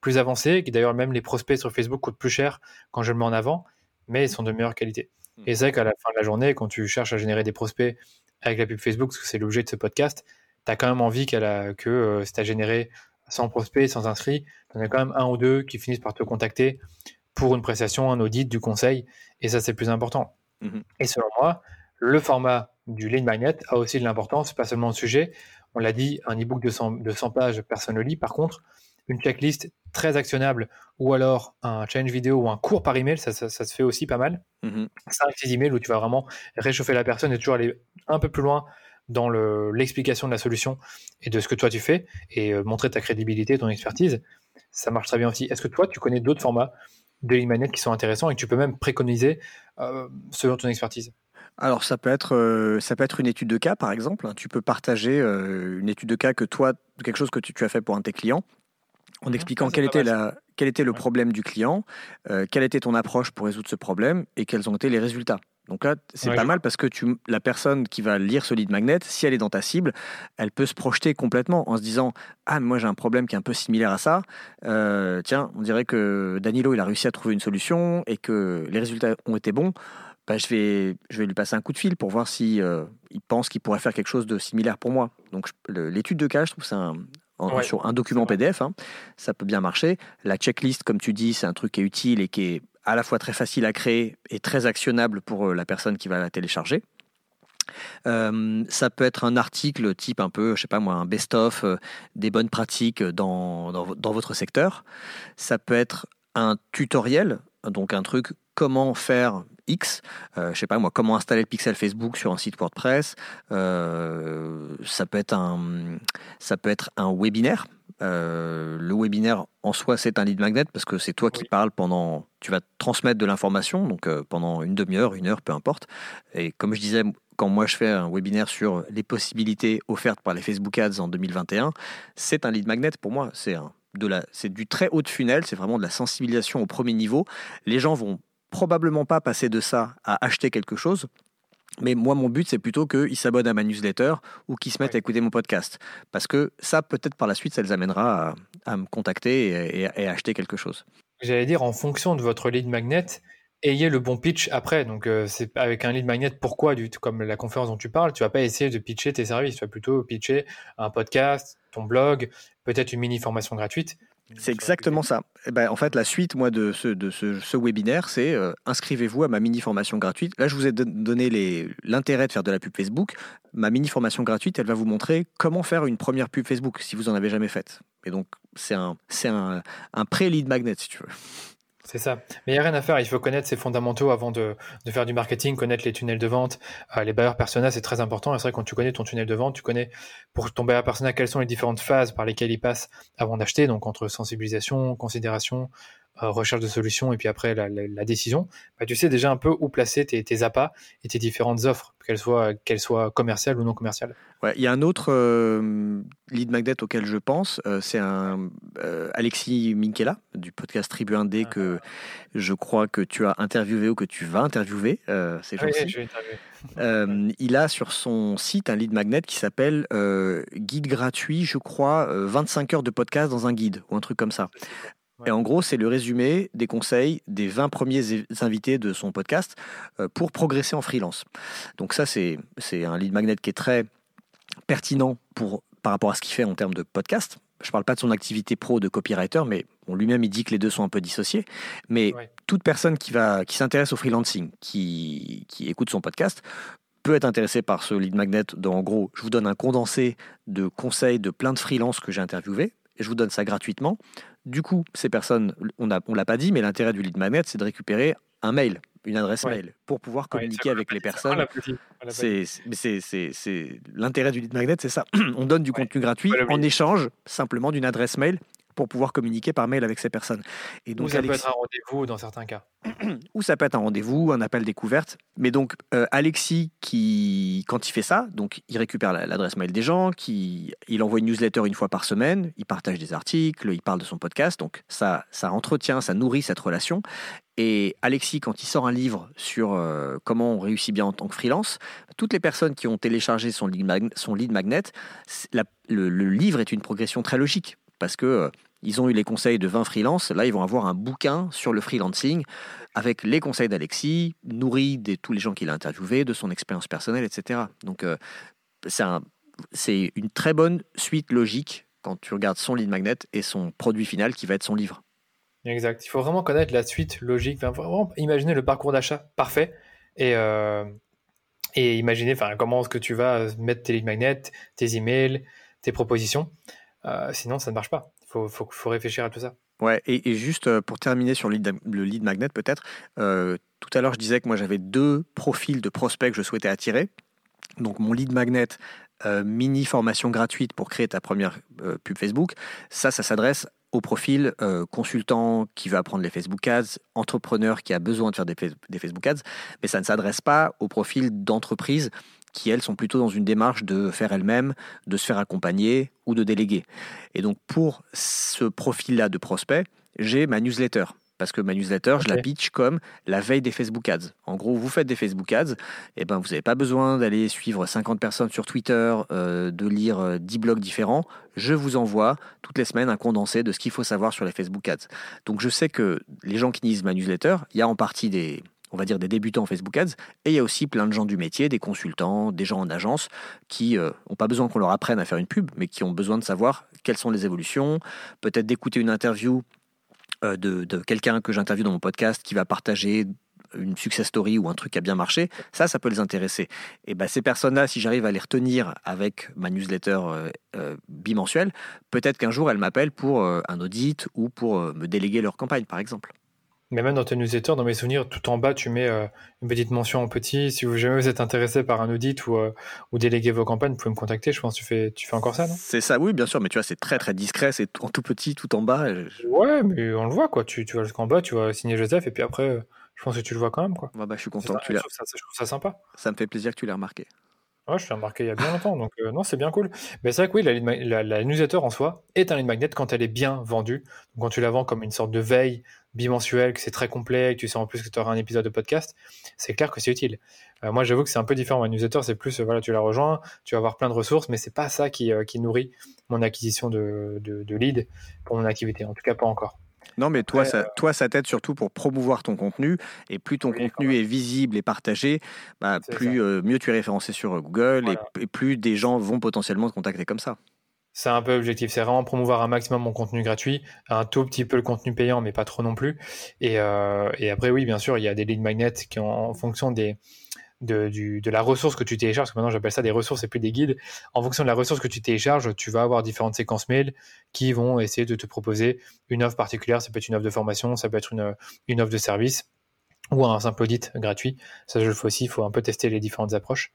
plus avancés, qui d'ailleurs même les prospects sur Facebook coûtent plus cher quand je le mets en avant, mais ils sont de meilleure qualité. Hmm. Et c'est vrai qu'à la fin de la journée, quand tu cherches à générer des prospects avec la pub Facebook, parce que c'est l'objet de ce podcast, tu as quand même envie qu'elle a, que euh, si tu as généré 100 prospects, sans inscrits, tu en as quand même un ou deux qui finissent par te contacter pour une prestation, un audit, du conseil. Et ça, c'est le plus important. Mhm. Et selon moi, le format du lead magnet a aussi de l'importance, pas seulement le sujet. On l'a dit, un e-book de 100, de 100 pages, personne ne lit. Par contre, une checklist très actionnable ou alors un challenge vidéo ou un cours par email, ça, ça, se fait aussi pas mal. Mmh. 5-6 emails où tu vas vraiment réchauffer la personne et toujours aller un peu plus loin dans l'explication de la solution et de ce que toi tu fais et euh, montrer ta crédibilité, ton expertise. Ça marche très bien aussi. Est-ce que toi, tu connais d'autres formats de ligne qui sont intéressants et que tu peux même préconiser euh, selon ton expertise alors ça peut être euh, ça peut être une étude de cas par exemple. Tu peux partager euh, une étude de cas que toi quelque chose que tu, as fait pour un de tes clients en mhm. expliquant quel était la quel était le problème du client, quelle était ton approche pour résoudre ce problème et quels ont été les résultats. Donc là, c'est pas mal parce que tu, la personne qui va lire ce lead magnet, si elle est dans ta cible, elle peut se projeter complètement en se disant Ah, moi j'ai un problème qui est un peu similaire à ça. Euh, tiens, on dirait que Danilo, il a réussi à trouver une solution et que les résultats ont été bons. Bah, je, vais, je vais lui passer un coup de fil pour voir si euh, il pense qu'il pourrait faire quelque chose de similaire pour moi. Donc l'étude de cas, je trouve c'est un, sur un document PDF, hein, ça peut bien marcher. La checklist, comme tu dis, c'est un truc qui est utile et qui est à la fois très facile à créer et très actionnable pour euh, la personne qui va la télécharger. ça peut être un article type un peu, je sais pas moi, un best-of des bonnes pratiques dans, votre secteur. Ça peut être un tutoriel, donc un truc comment faire X, euh, je sais pas moi, comment installer le pixel Facebook sur un site WordPress. Euh, ça peut être un, ça peut être un webinaire. Euh, le webinaire en soi, c'est un lead magnet parce que c'est toi qui parles pendant, tu vas transmettre de l'information, donc pendant une demi-heure, une heure, peu importe. Et comme je disais, quand moi je fais un webinaire sur les possibilités offertes par les Facebook Ads en 2021, c'est un lead magnet pour moi. C'est de la, c'est du très haut de funnel, c'est vraiment de la sensibilisation au premier niveau. Les gens vont probablement pas passer de ça à acheter quelque chose. Mais moi, mon but, c'est plutôt qu'ils s'abonnent à ma newsletter ou qu'ils se mettent à écouter mon podcast. Parce que ça, peut-être par la suite, ça les amènera à, me contacter et, à acheter quelque chose. J'allais dire, en fonction de votre lead magnet, ayez le bon pitch après. Donc, euh, c'est avec un lead magnet, pourquoi, du, comme la conférence dont tu parles, tu vas pas essayer de pitcher tes services, tu vas plutôt pitcher un podcast, ton blog, peut-être une mini formation gratuite. C'est exactement ça. Eh ben, en fait, la suite, moi, de ce, de ce, webinaire, c'est euh, inscrivez-vous à ma mini formation gratuite. Là, je vous ai donné l'intérêt de faire de la pub Facebook. Ma mini formation gratuite, elle va vous montrer comment faire une première pub Facebook si vous en avez jamais faite. Et donc, c'est un, un, un pré-lead magnet, si tu veux. C'est ça. Mais il n'y a rien à faire. Il faut connaître ses fondamentaux avant de, faire du marketing, connaître les tunnels de vente. Euh, les bailleurs persona, c'est très important. Et c'est vrai, quand tu connais ton tunnel de vente, tu connais pour ton bailleur persona quelles sont les différentes phases par lesquelles il passe avant d'acheter. Donc, entre sensibilisation, considération, recherche de solutions et puis après la, décision, bah, tu sais déjà un peu où placer tes, tes appâts et tes différentes offres, qu'elles soient, qu'elles soient commerciales ou non commerciales. Ouais, il y a un autre euh, lead magnet auquel je pense, euh, c'est un Alexis Minkela du podcast Tribu 1D ah. que je crois que tu as interviewé ou que tu vas interviewer ces jours-ci. il a sur son site un lead magnet qui s'appelle Guide gratuit, je crois, 25 heures de podcast dans un guide ou un truc comme ça. Et en gros, c'est le résumé des conseils des 20 premiers invités de son podcast euh, pour progresser en freelance. Donc ça, c'est un lead magnet qui est très pertinent pour, par rapport à ce qu'il fait en termes de podcast. Je ne parle pas de son activité pro de copywriter, mais lui-même, il dit que les deux sont un peu dissociés. Mais toute personne qui, va, qui s'intéresse au freelancing, qui, qui écoute son podcast, peut être intéressé par ce lead magnet. Donc, en gros, je vous donne un condensé de conseils de plein de freelances que j'ai interviewés et je vous donne ça gratuitement. Du coup, ces personnes, on ne on l'a pas dit, mais l'intérêt du lead magnet, c'est de récupérer un mail, une adresse mail, pour pouvoir communiquer avec les personnes. C'est l'intérêt du lead magnet, c'est ça. on donne du contenu gratuit en échange simplement d'une adresse mail pour pouvoir communiquer par mail avec ces personnes. Et donc, Ou ça peut être un rendez-vous dans certains cas. Ou ça peut être un rendez-vous, un appel découverte. Mais donc, euh, Alexis, qui, quand il fait ça, donc il récupère l'adresse mail des gens, qui, il envoie une newsletter une fois par semaine, il partage des articles, il parle de son podcast. Donc, ça, ça entretient, ça nourrit cette relation. Et Alexis, quand il sort un livre sur euh, comment on réussit bien en tant que freelance, toutes les personnes qui ont téléchargé son lead, son lead magnet, le, le livre est une progression très logique parce que euh, ils ont eu les conseils de 20 freelances. Là, ils vont avoir un bouquin sur le freelancing avec les conseils d'Alexis, nourri de tous les gens qu'il a interviewés, de son expérience personnelle, etc. Donc, euh, c'est une très bonne suite logique quand tu regardes son lead magnet et son produit final qui va être son livre. Exact. Il faut vraiment connaître la suite logique. vraiment imaginer le parcours d'achat parfait et, euh, imaginer comment est-ce que tu vas mettre tes lead magnets, tes emails, tes propositions. Euh, sinon, ça ne marche pas. Il faut, réfléchir à tout ça. Ouais, et, juste euh, pour terminer sur le lead, magnet, peut-être, euh, tout à l'heure, je disais que moi, j'avais deux profils de prospects que je souhaitais attirer. Donc, mon lead magnet, mini formation gratuite pour créer ta première pub Facebook, ça, ça s'adresse au profil consultant qui veut apprendre les Facebook Ads, entrepreneur qui a besoin de faire des Facebook Ads, mais ça ne s'adresse pas au profil d'entreprise qui, elles, sont plutôt dans une démarche de faire elles-mêmes, de se faire accompagner ou de déléguer. Et donc, pour ce profil-là de prospect, j'ai ma newsletter. Parce que ma newsletter, je la pitch comme la veille des Facebook Ads. En gros, vous faites des Facebook Ads, et eh ben, vous n'avez pas besoin d'aller suivre 50 personnes sur Twitter, euh, de lire 10 euh, blogs différents. Je vous envoie toutes les semaines un condensé de ce qu'il faut savoir sur les Facebook Ads. Donc je sais que les gens qui lisent ma newsletter, il y a en partie des, on va dire, des débutants en Facebook Ads. Et il y a aussi plein de gens du métier, des consultants, des gens en agence, qui n'ont euh, pas besoin qu'on leur apprenne à faire une pub, mais qui ont besoin de savoir quelles sont les évolutions, peut-être d'écouter une interview euh, de, quelqu'un que j'interviewe dans mon podcast qui va partager une success story ou un truc qui a bien marché, ça, ça peut les intéresser. Et ben, ces personnes-là, si j'arrive à les retenir avec ma newsletter bimensuelle, peut-être qu'un jour, elles m'appellent pour un audit ou pour me déléguer leur campagne, par exemple. Mais même dans tes newsletters, dans mes souvenirs, tout en bas, tu mets euh, une petite mention en petit. Si vous jamais vous êtes intéressé par un audit ou, euh, ou déléguer vos campagnes, vous pouvez me contacter. Je pense que tu fais, tu fais encore ça, non? C'est ça, oui, bien sûr. Mais tu vois, c'est très très discret. C'est en tout petit, tout en bas. Ouais, mais on le voit, quoi. Tu, tu vas jusqu'en bas, tu vas signer Joseph, et puis après, euh, je pense que tu le vois quand même, quoi. bah, je suis content que tu l'aies. Je, je, trouve ça sympa. Ça me fait plaisir que tu l'aies remarqué. Ouais, je l'ai remarqué il y a bien longtemps, donc non, c'est bien cool. Mais c'est vrai que oui, la, la, newsletter en soi est un lead magnet quand elle est bien vendue. quand tu la vends comme une sorte de veille bimensuel, que c'est très complet, que tu sais en plus que tu auras un épisode de podcast, c'est clair que c'est utile. Euh, moi, j'avoue que c'est un peu différent. Ma newsletter, c'est plus, voilà, tu la rejoins, tu vas avoir plein de ressources, mais c'est pas ça qui, euh, qui, nourrit mon acquisition de, de, de lead pour mon activité. En tout cas, pas encore. Non, mais toi, ça, euh, toi, ça t'aide surtout pour promouvoir ton contenu. Et plus ton contenu est visible et partagé, bah, plus mieux tu es référencé sur Google et, et, plus des gens vont potentiellement te contacter comme ça. C'est un peu l'objectif, c'est vraiment promouvoir un maximum mon contenu gratuit, un tout petit peu le contenu payant, mais pas trop non plus. Et, euh, après, oui, bien sûr, il y a des lead magnets qui, en fonction de, la ressource que tu télécharges, parce que maintenant j'appelle ça des ressources et plus des guides, en fonction de la ressource que tu télécharges, tu vas avoir différentes séquences mail qui vont essayer de te proposer une offre particulière. Ça peut être une offre de formation, ça peut être une, une offre de service ou un simple audit gratuit. Ça, je le fais aussi, il faut un peu tester les différentes approches.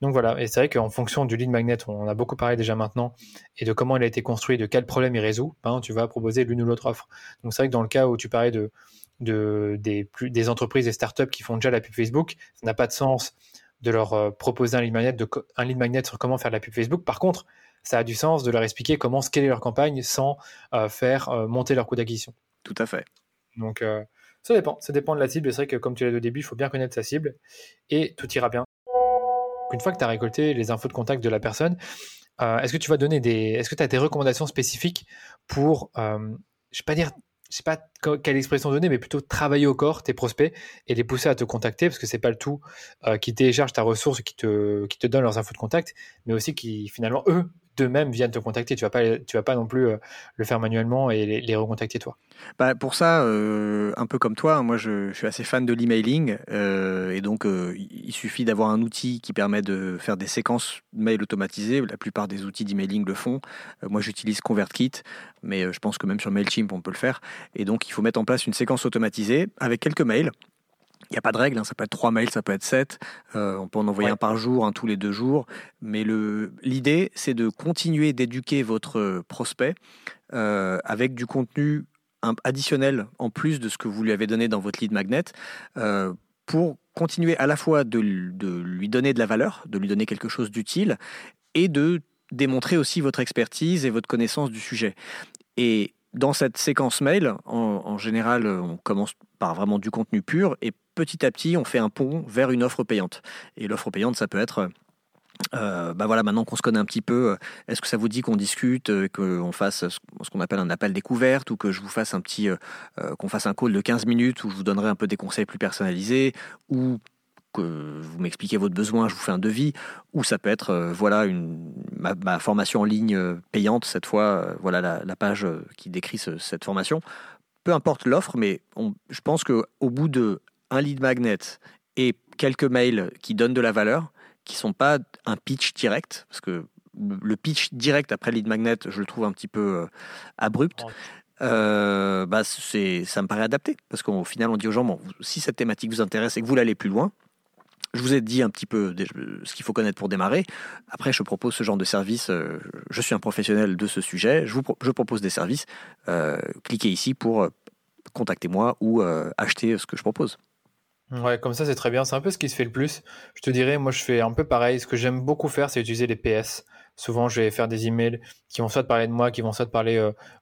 Donc voilà, et c'est vrai qu'en fonction du lead magnet, on a beaucoup parlé déjà maintenant, et de comment il a été construit, de quel problème il résout, ben, tu vas proposer l'une ou l'autre offre. Donc c'est vrai que dans le cas où tu parlais de, de des, plus, des entreprises et startups qui font déjà la pub Facebook, ça n'a pas de sens de leur euh, proposer un lead magnet, de, un lead magnet sur comment faire la pub Facebook. Par contre, ça a du sens de leur expliquer comment scaler leur campagne sans euh, faire euh, monter leur coût d'acquisition. Tout à fait. Donc ça dépend, ça dépend de la cible. C'est vrai que comme tu l'as dit au début, il faut bien connaître sa cible et tout ira bien une fois que tu as récolté les infos de contact de la personne, euh, est-ce que tu vas donner des. As des recommandations spécifiques pour, euh, je ne sais pas dire, je sais pas quelle expression donner, mais plutôt travailler au corps tes prospects et les pousser à te contacter, parce que c'est pas le tout euh, qui télécharge ta ressource, qui te, qui te donne leurs infos de contact, mais aussi qui finalement, eux, d'eux-mêmes viennent te contacter. Tu vas pas, tu vas pas non plus euh, le faire manuellement et les, recontacter toi. Bah pour ça, euh, un peu comme toi, moi je, suis assez fan de l'emailing euh, et donc il suffit d'avoir un outil qui permet de faire des séquences mail automatisées. La plupart des outils d'emailing le font. moi j'utilise ConvertKit, mais je pense que même sur Mailchimp on peut le faire. Et donc il faut mettre en place une séquence automatisée avec quelques mails il n'y a pas de règle, hein. ça peut être trois mails, ça peut être sept. Euh, on peut en envoyer un par jour, un tous les deux jours. Mais l'idée, c'est de continuer d'éduquer votre prospect euh, avec du contenu additionnel en plus de ce que vous lui avez donné dans votre lead magnet euh, pour continuer à la fois de, de, lui donner de la valeur, de lui donner quelque chose d'utile et de démontrer aussi votre expertise et votre connaissance du sujet. Et dans cette séquence mail, en, général, on commence par vraiment du contenu pur et petit à petit, on fait un pont vers une offre payante. Et l'offre payante, ça peut être euh, bah voilà, maintenant qu'on se connaît un petit peu, est-ce que ça vous dit qu'on discute, euh, qu'on fasse ce qu'on appelle un appel découverte ou que je vous fasse un petit, euh, qu'on fasse un call de 15 minutes où je vous donnerai un peu des conseils plus personnalisés ou que vous m'expliquez votre besoin, je vous fais un devis, ou ça peut être euh, voilà une, ma, formation en ligne euh, payante, cette fois, euh, voilà la, page qui décrit cette formation. Peu importe l'offre, mais je pense qu'au bout de un lead magnet et quelques mails qui donnent de la valeur, qui sont pas un pitch direct, parce que le pitch direct après lead magnet, je le trouve un petit peu abrupt. bah c'est, ça me paraît adapté parce qu'au final, on dit aux gens bon, si cette thématique vous intéresse et que vous l'allez plus loin, je vous ai dit un petit peu ce qu'il faut connaître pour démarrer. Après, je propose ce genre de service. Euh, je suis un professionnel de ce sujet. Je vous je propose des services. Euh, cliquez ici pour euh, contacter moi ou acheter ce que je propose. Ouais, comme ça, c'est très bien. C'est un peu ce qui se fait le plus. Je te dirais, moi, je fais un peu pareil. Ce que j'aime beaucoup faire, c'est utiliser les PS. Souvent, je vais faire des emails qui vont soit parler de moi, qui vont soit parler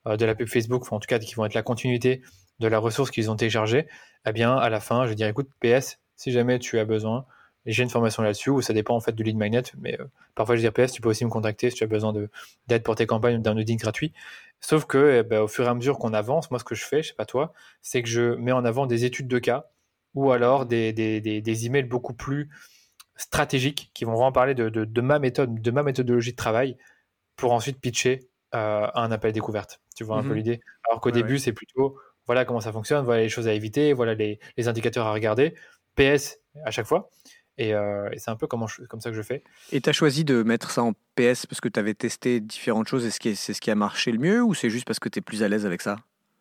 de la pub Facebook, en tout cas, qui vont être la continuité de la ressource qu'ils ont téléchargée. Eh bien, à la fin, je vais dire, écoute, PS, si jamais tu as besoin, j'ai une formation là-dessus où ça dépend en fait du lead magnet, mais euh, parfois je dis PS, tu peux aussi me contacter si tu as besoin d'aide pour tes campagnes ou d'un audit gratuit. Sauf que eh ben, au fur et à mesure qu'on avance, moi ce que je fais, je sais pas toi, c'est que je mets en avant des études de cas ou alors des, des, des, emails beaucoup plus stratégiques qui vont vraiment parler de, de, ma méthode, de ma méthodologie de travail pour ensuite pitcher euh, un appel découverte. Tu vois un peu mhm. l'idée? Alors qu'au début, c'est plutôt voilà comment ça fonctionne, voilà les choses à éviter, voilà les, indicateurs à regarder. PS à chaque fois. Et, c'est un peu comme ça que je fais. Et tu as choisi de mettre ça en PS parce que tu avais testé différentes choses et c'est ce qui a marché le mieux ou c'est juste parce que tu es plus à l'aise avec ça?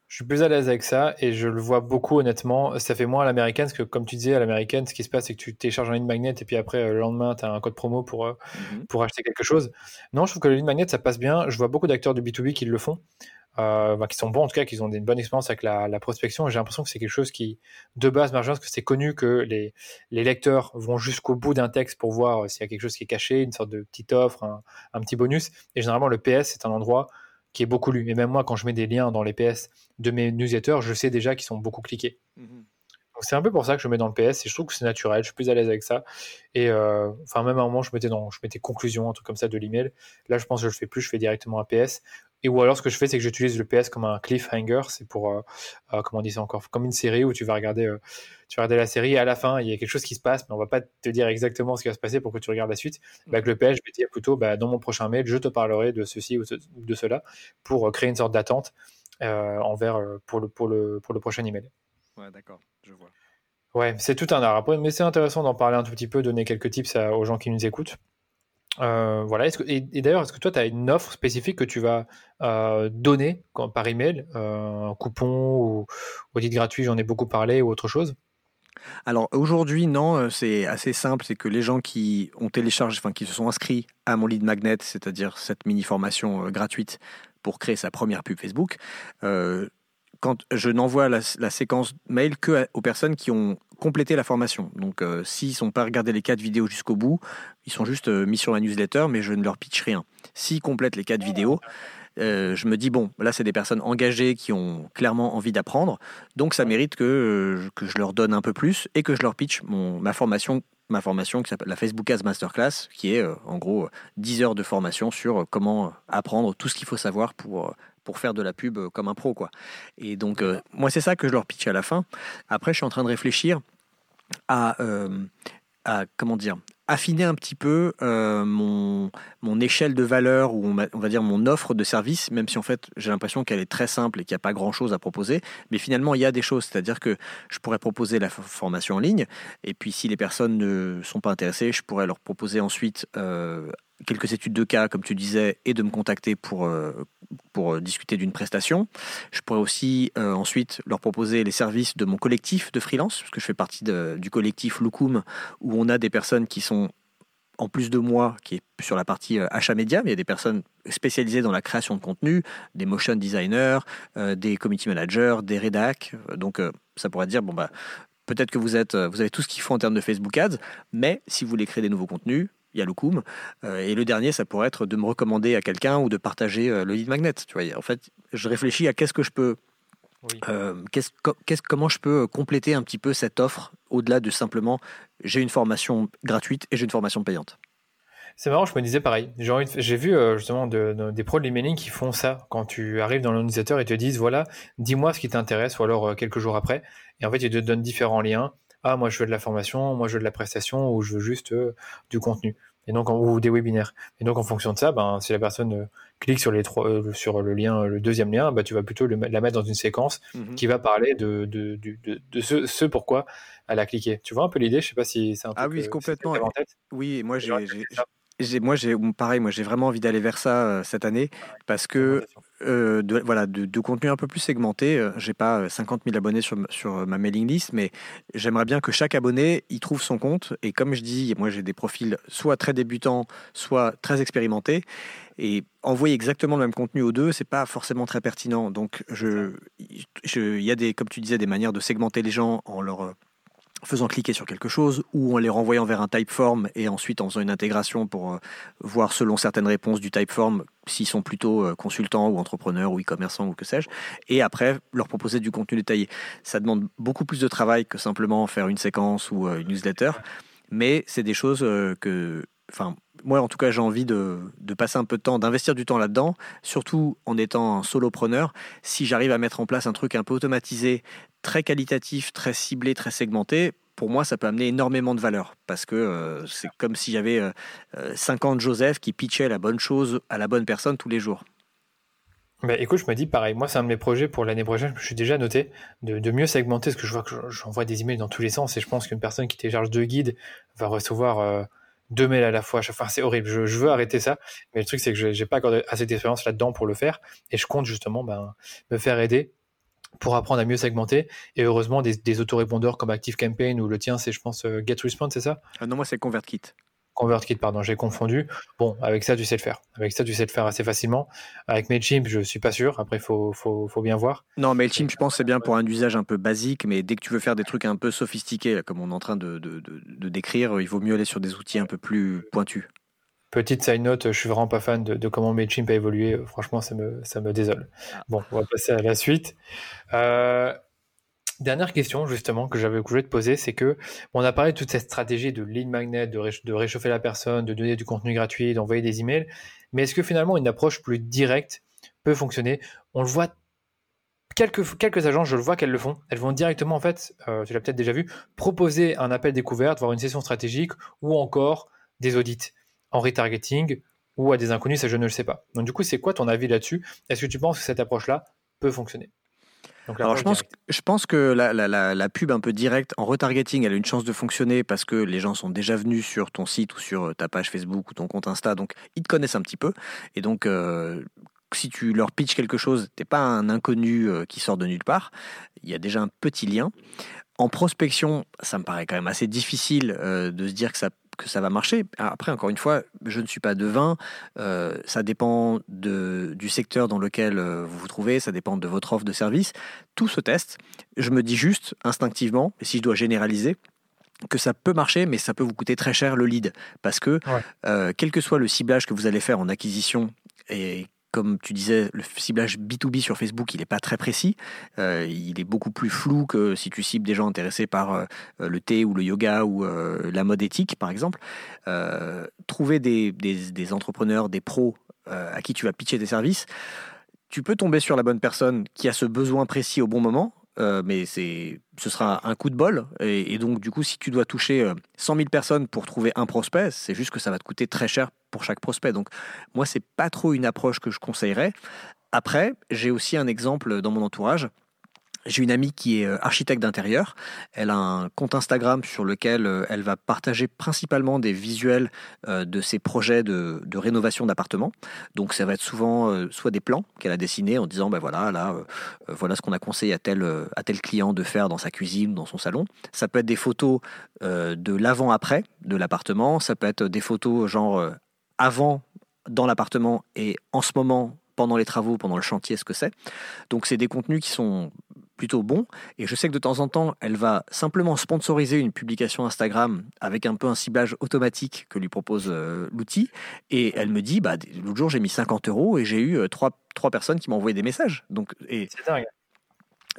Je suis plus à l'aise avec ça et je le vois beaucoup honnêtement. Ça fait moins à l'américaine parce que comme tu disais à l'américaine, ce qui se passe c'est que tu télécharges un lead magnet et puis après euh, le lendemain tu as un code promo pour, euh, mhm. pour acheter quelque chose. Non, je trouve que le lead magnet ça passe bien. Je vois beaucoup d'acteurs de B2B qui le font, euh, qui sont bons en tout cas, qui ont une bonne expérience avec la, prospection. J'ai l'impression que c'est quelque chose qui de base marche parce que c'est connu que les, les lecteurs vont jusqu'au bout d'un texte pour voir s'il y a quelque chose qui est caché, une sorte de petite offre, un, un petit bonus. Et généralement le PS c'est un endroit qui est beaucoup lu. Et même moi, quand je mets des liens dans les PS de mes newsletters, je sais déjà qu'ils sont beaucoup cliqués. Mhm. Donc c'est un peu pour ça que je mets dans le PS et je trouve que c'est naturel, je suis plus à l'aise avec ça. Et euh, enfin, même à un moment, je mettais, dans, je mettais conclusion, un truc comme ça de l'email. Là, je pense que je le fais plus, je fais directement un PS. Et ou alors, ce que je fais, c'est que j'utilise le PS comme un cliffhanger. C'est pour, euh, euh, comment on dit ça encore, comme une série où tu vas regarder, euh, tu vas regarder la série et à la fin, il y a quelque chose qui se passe, mais on va pas te dire exactement ce qui va se passer pour que tu regardes la suite. Mmh. avec le PS, je vais dire plutôt, bah, dans mon prochain mail, je te parlerai de ceci ou de cela pour créer une sorte d'attente envers pour le, pour le, pour le prochain email. Ouais, d'accord, je vois. Ouais, c'est tout un art. mais c'est intéressant d'en parler un tout petit peu, donner quelques tips aux gens qui nous écoutent. Euh, voilà. Et, d'ailleurs, est-ce que toi, tu as une offre spécifique que tu vas euh, donner par email, euh, un coupon ou audit gratuit, j'en ai beaucoup parlé, ou autre chose? Alors aujourd'hui, non, c'est assez simple, c'est que les gens qui ont téléchargé, enfin qui se sont inscrits à mon lead magnet, c'est-à-dire cette mini formation gratuite pour créer sa première pub Facebook, quand je n'envoie la, séquence mail que aux personnes qui ont complété la formation. Donc, euh, s'ils sont pas regardé les quatre vidéos jusqu'au bout, ils sont juste euh, mis sur ma newsletter, mais je ne leur pitch rien. S'ils complètent les quatre vidéos, euh, je me dis bon, là c'est des personnes engagées qui ont clairement envie d'apprendre, donc ça mérite que, que je leur donne un peu plus et que je leur pitch mon, ma formation ma formation qui s'appelle la Facebook Ads Masterclass, qui est en gros 10 heures de formation sur comment apprendre tout ce qu'il faut savoir pour pour faire de la pub euh, comme un pro. Quoi. Et donc, euh, moi, c'est ça que je leur pitch à la fin. Après, je suis en train de réfléchir à, euh, à comment dire, affiner un petit peu mon, mon échelle de valeur ou on va dire mon offre de service, même si en fait j'ai l'impression qu'elle est très simple et qu'il n'y a pas grand chose à proposer. Mais finalement, il y a des choses, c'est-à-dire que je pourrais proposer la formation en ligne et puis si les personnes ne sont pas intéressées, je pourrais leur proposer ensuite quelques études de cas, comme tu disais, et de me contacter pour, euh, pour euh, discuter d'une prestation. Je pourrais aussi euh, ensuite leur proposer les services de mon collectif de freelance, parce que je fais partie du collectif Lukum, où on a des personnes qui sont en plus de moi, qui est sur la partie achat média, mais il y a des personnes spécialisées dans la création de contenu, des motion designers, des community managers, des rédacs. Donc ça pourrait dire, bon bah, peut-être que vous, êtes, vous avez tout ce qu'il faut en termes de Facebook Ads, mais si vous voulez créer des nouveaux contenus, il y a Loukoum. Euh, et le dernier, ça pourrait être de me recommander à quelqu'un ou de partager euh, le lead magnet. Tu vois, en fait, je réfléchis à qu'est-ce que je peux, euh, comment je peux compléter un petit peu cette offre au-delà de simplement j'ai une formation gratuite et j'ai une formation payante. C'est marrant, je me disais pareil. J'ai vu justement des pros de l'emailing qui font ça. Quand tu arrives dans l'organisateur, ils te disent voilà, dis-moi ce qui t'intéresse, ou alors quelques jours après. Et en fait, ils te donnent différents liens ah moi je veux de la formation, moi je veux de la prestation ou je veux juste du contenu. Et donc ou des webinaires. Et donc en fonction de ça, ben si la personne euh, clique sur les trois euh, sur le lien le deuxième lien, ben, tu vas plutôt la mettre dans une séquence mhm. qui va parler de de, de, de, ce, ce, pourquoi elle a cliqué. Tu vois un peu l'idée? Je sais pas si c'est un Ah oui, complètement. Oui, moi j'ai moi, j'ai pareil, moi j'ai vraiment envie d'aller vers ça euh, cette année parce que euh, de, voilà, de, contenu un peu plus segmenté. Euh, j'ai pas 50 000 abonnés sur, sur ma mailing list, mais j'aimerais bien que chaque abonné y trouve son compte. Et comme je dis, moi j'ai des profils soit très débutants, soit très expérimentés. Et envoyer exactement le même contenu aux deux, c'est pas forcément très pertinent. Donc, je, il y a des, comme tu disais, des manières de segmenter les gens en leur faisant cliquer sur quelque chose ou en les renvoyant vers un typeform et ensuite en faisant une intégration pour euh, voir selon certaines réponses du typeform s'ils sont plutôt euh, consultants ou entrepreneurs ou e-commerçants ou que sais-je et après leur proposer du contenu détaillé. Ça demande beaucoup plus de travail que simplement faire une séquence ou euh, une newsletter mais c'est des choses que enfin moi en tout cas j'ai envie de, passer un peu de temps, d'investir du temps là-dedans, surtout en étant un solopreneur. Si j'arrive à mettre en place un truc un peu automatisé, très qualitatif, très ciblé, très segmenté, pour moi, ça peut amener énormément de valeur parce que euh, c'est comme si j'avais 50 euh, euh, Joseph qui pitchait la bonne chose à la bonne personne tous les jours. Bah, écoute, je me dis pareil, moi c'est un de mes projets pour l'année prochaine, je suis déjà noté, de, mieux segmenter, parce que je vois que j'envoie des emails dans tous les sens, et je pense qu'une personne qui télécharge deux guides va recevoir euh, deux mails à la fois. Enfin, c'est horrible, je, veux arrêter ça, mais le truc c'est que j'ai pas encore assez d'expérience là-dedans pour le faire, et je compte justement ben, me faire aider pour apprendre à mieux segmenter, et heureusement des, autorépondeurs comme ActiveCampaign ou le tien c'est je pense euh, GetResponse, c'est ça? Ah Non, moi c'est ConvertKit. ConvertKit, pardon, j'ai confondu. Bon, avec ça, tu sais le faire. Avec ça, tu sais le faire assez facilement. Avec Mailchimp, je suis pas sûr. Après, il faut, faut, faut, bien voir. Non, Mailchimp, je pense c'est bien pour un usage un peu basique, mais dès que tu veux faire des trucs un peu sophistiqués, comme on est en train de, de, de, décrire, il vaut mieux aller sur des outils un peu plus pointus. Petite side note, je suis vraiment pas fan de, comment Mailchimp a évolué. Franchement, ça me, ça me désole. Ah. Bon, on va passer à la suite. Euh, Dernière question justement que j'avais voulu te poser, c'est que on a parlé de toute cette stratégie de lead magnet, de, réchauffer la personne, de donner du contenu gratuit, d'envoyer des emails, mais est-ce que finalement une approche plus directe peut fonctionner? On le voit quelques, quelques agences, je le vois qu'elles le font. Elles vont directement, en fait, euh, tu l'as peut-être déjà vu, proposer un appel découverte, voire une session stratégique, ou encore des audits en retargeting ou à des inconnus, ça je ne le sais pas. Donc du coup, c'est quoi ton avis là-dessus? Est-ce que tu penses que cette approche-là peut fonctionner? Alors je pense, je pense que la, la, la, pub un peu directe en retargeting, elle a une chance de fonctionner parce que les gens sont déjà venus sur ton site ou sur euh, ta page Facebook ou ton compte Insta, donc ils te connaissent un petit peu. Et donc, euh, si tu leur pitches quelque chose, t'es pas un inconnu euh, qui sort de nulle part. Il y a déjà un petit lien. En prospection, ça me paraît quand même assez difficile de se dire que ça que ça va marcher. Après, encore une fois, je ne suis pas devin. Euh, ça dépend de, du secteur dans lequel euh, vous vous trouvez, ça dépend de votre offre de service. Tout se teste. Je me dis juste instinctivement, et si je dois généraliser, que ça peut marcher, mais ça peut vous coûter très cher le lead. Parce que, euh, quel que soit le ciblage que vous allez faire en acquisition et comme tu disais, le ciblage B2B sur Facebook, il n'est pas très précis. Euh, il est beaucoup plus flou que si tu cibles des gens intéressés par euh, le thé ou le yoga ou euh, la mode éthique, par exemple. trouver des, entrepreneurs, des pros à qui tu vas pitcher tes services, tu peux tomber sur la bonne personne qui a ce besoin précis au bon moment. Mais c'est, ce sera un coup de bol. Et, donc, du coup, si tu dois toucher 100 000 personnes pour trouver un prospect, c'est juste que ça va te coûter très cher pour chaque prospect. Donc moi, c'est pas trop une approche que je conseillerais. Après, j'ai aussi un exemple dans mon entourage. J'ai une amie qui est euh, architecte d'intérieur. Elle a un compte Instagram sur lequel euh, elle va partager principalement des visuels euh, de ses projets de, rénovation d'appartements. Donc ça va être souvent soit des plans qu'elle a dessinés en disant ben voilà là voilà ce qu'on a conseillé à tel à tel client de faire dans sa cuisine, dans son salon. Ça peut être des photos de l'avant-après de l'appartement. Ça peut être des photos genre avant dans l'appartement et en ce moment pendant les travaux, pendant le chantier, ce que c'est. Donc c'est des contenus qui sont plutôt bons. Et je sais que de temps en temps, elle va simplement sponsoriser une publication Instagram avec un peu un ciblage automatique que lui propose euh, l'outil. Et elle me dit, bah, l'autre jour, j'ai mis 50 euros et j'ai eu euh, trois, trois personnes qui m'ont envoyé des messages. Donc, et,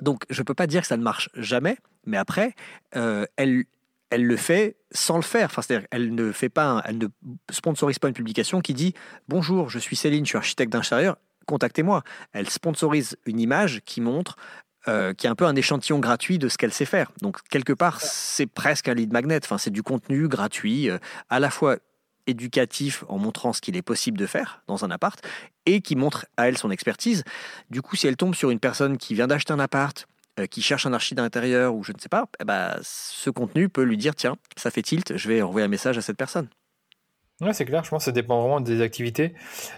donc je ne peux pas dire que ça ne marche jamais, mais après, euh, elle, elle le fait sans le faire. Enfin, c'est-à-dire, elle ne fait pas, elle ne sponsorise pas une publication qui dit bonjour, je suis Céline, je suis architecte d'intérieur, contactez-moi. Elle sponsorise une image qui montre, euh, qui est un peu un échantillon gratuit de ce qu'elle sait faire. Donc quelque part, c'est presque un lead magnet. Enfin, c'est du contenu gratuit, euh, à la fois éducatif en montrant ce qu'il est possible de faire dans un appart et qui montre à elle son expertise. Du coup, si elle tombe sur une personne qui vient d'acheter un appart, euh, qui cherche un archi d'intérieur ou je ne sais pas, eh ben, ce contenu peut lui dire tiens, ça fait tilt, je vais envoyer un message à cette personne. Ouais, c'est clair, je pense que ça dépend vraiment des activités.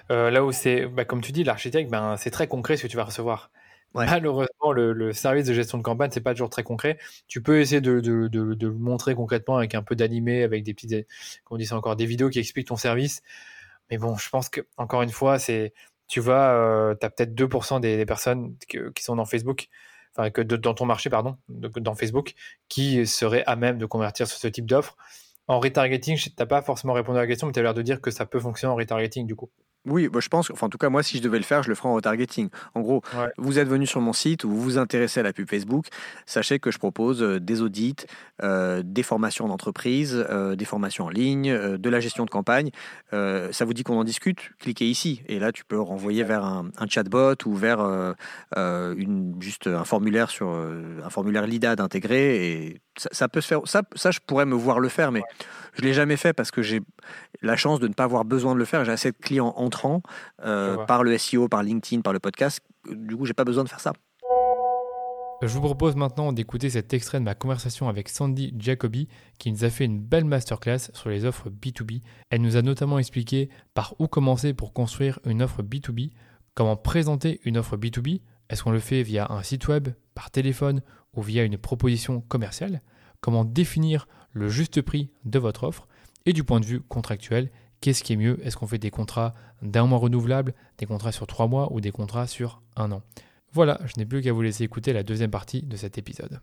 Là où c'est, bah, comme tu dis, l'architecte, ben, c'est très concret ce que tu vas recevoir. Malheureusement, le, service de gestion de campagne, c'est pas toujours très concret. Tu peux essayer de, le montrer concrètement avec un peu d'animé, avec des petites, dit, c'est encore des vidéos qui expliquent ton service. Mais bon, je pense que encore une fois, c'est, tu vas, euh, tu as peut-être 2% des, des personnes qui sont dans Facebook que dans ton marché pardon, dans Facebook, qui serait à même de convertir sur ce type d'offre. En retargeting, tu n'as pas forcément répondu à la question, mais tu as l'air de dire que ça peut fonctionner en retargeting du coup. Oui, bah, je pense, enfin, en tout cas, moi, si je devais le faire, je le ferais en retargeting. En gros, vous êtes venu sur mon site ou vous vous intéressez à la pub Facebook, sachez que je propose euh, des audits, euh, des formations d'entreprise, euh, des formations en ligne, de la gestion de campagne. ça vous dit qu'on en discute? Cliquez ici. Et là, tu peux renvoyer vers un, chatbot ou vers une, juste un formulaire sur un formulaire LIDA intégré et ça, peut se faire. Ça, ça, je pourrais me voir le faire, mais je l'ai jamais fait parce que j'ai la chance de ne pas avoir besoin de le faire. J'ai assez de clients entrants euh, par le SEO, par LinkedIn, par le podcast. Du coup, j'ai pas besoin de faire ça. Je vous propose maintenant d'écouter cet extrait de ma conversation avec Sandy Jacobi qui nous a fait une belle masterclass sur les offres B2B. Elle nous a notamment expliqué par où commencer pour construire une offre B2B, comment présenter une offre B2B, est-ce qu'on le fait via un site web, par téléphone ou via une proposition commerciale, comment définir le juste prix de votre offre et du point de vue contractuel, qu'est-ce qui est mieux? Est-ce qu'on fait des contrats d'un mois renouvelables, des contrats sur trois mois ou des contrats sur un an? Voilà, je n'ai plus qu'à vous laisser écouter la deuxième partie de cet épisode.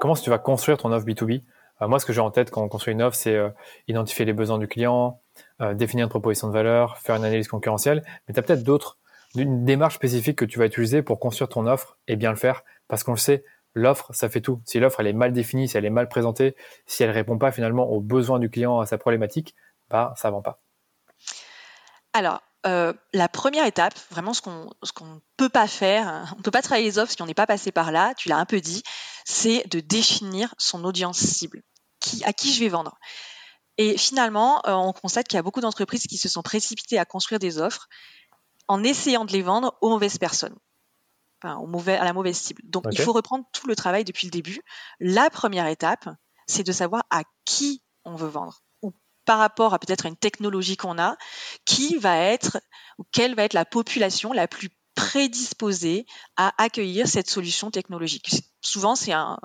Comment tu vas construire ton offre B2B euh, Moi, ce que j'ai en tête quand on construit une offre, c'est euh, identifier les besoins du client, euh, définir une proposition de valeur, faire une analyse concurrentielle. Mais tu as peut-être d'autres, une démarche spécifique que tu vas utiliser pour construire ton offre et bien le faire. Parce qu'on le sait, l'offre, ça fait tout. Si l'offre, elle est mal définie, si elle est mal présentée, si elle répond pas finalement aux besoins du client, à sa problématique, bah, ça vend pas. Alors, euh, la première étape, vraiment ce qu'on ne peut pas faire, on ne peut pas travailler les offres si on n'est pas passé par là, tu l'as un peu dit, c'est de définir son audience cible, qui, à qui je vais vendre. Et finalement, euh, on constate qu'il y a beaucoup d'entreprises qui se sont précipitées à construire des offres en essayant de les vendre aux mauvaises personnes. Enfin, au mauvais, à la mauvaise cible. Donc, il faut reprendre tout le travail depuis le début. La première étape, c'est de savoir à qui on veut vendre par rapport à peut-être une technologie qu'on a, qui va être, ou quelle va être la population la plus prédisposée à accueillir cette solution technologique. Souvent, c'est un,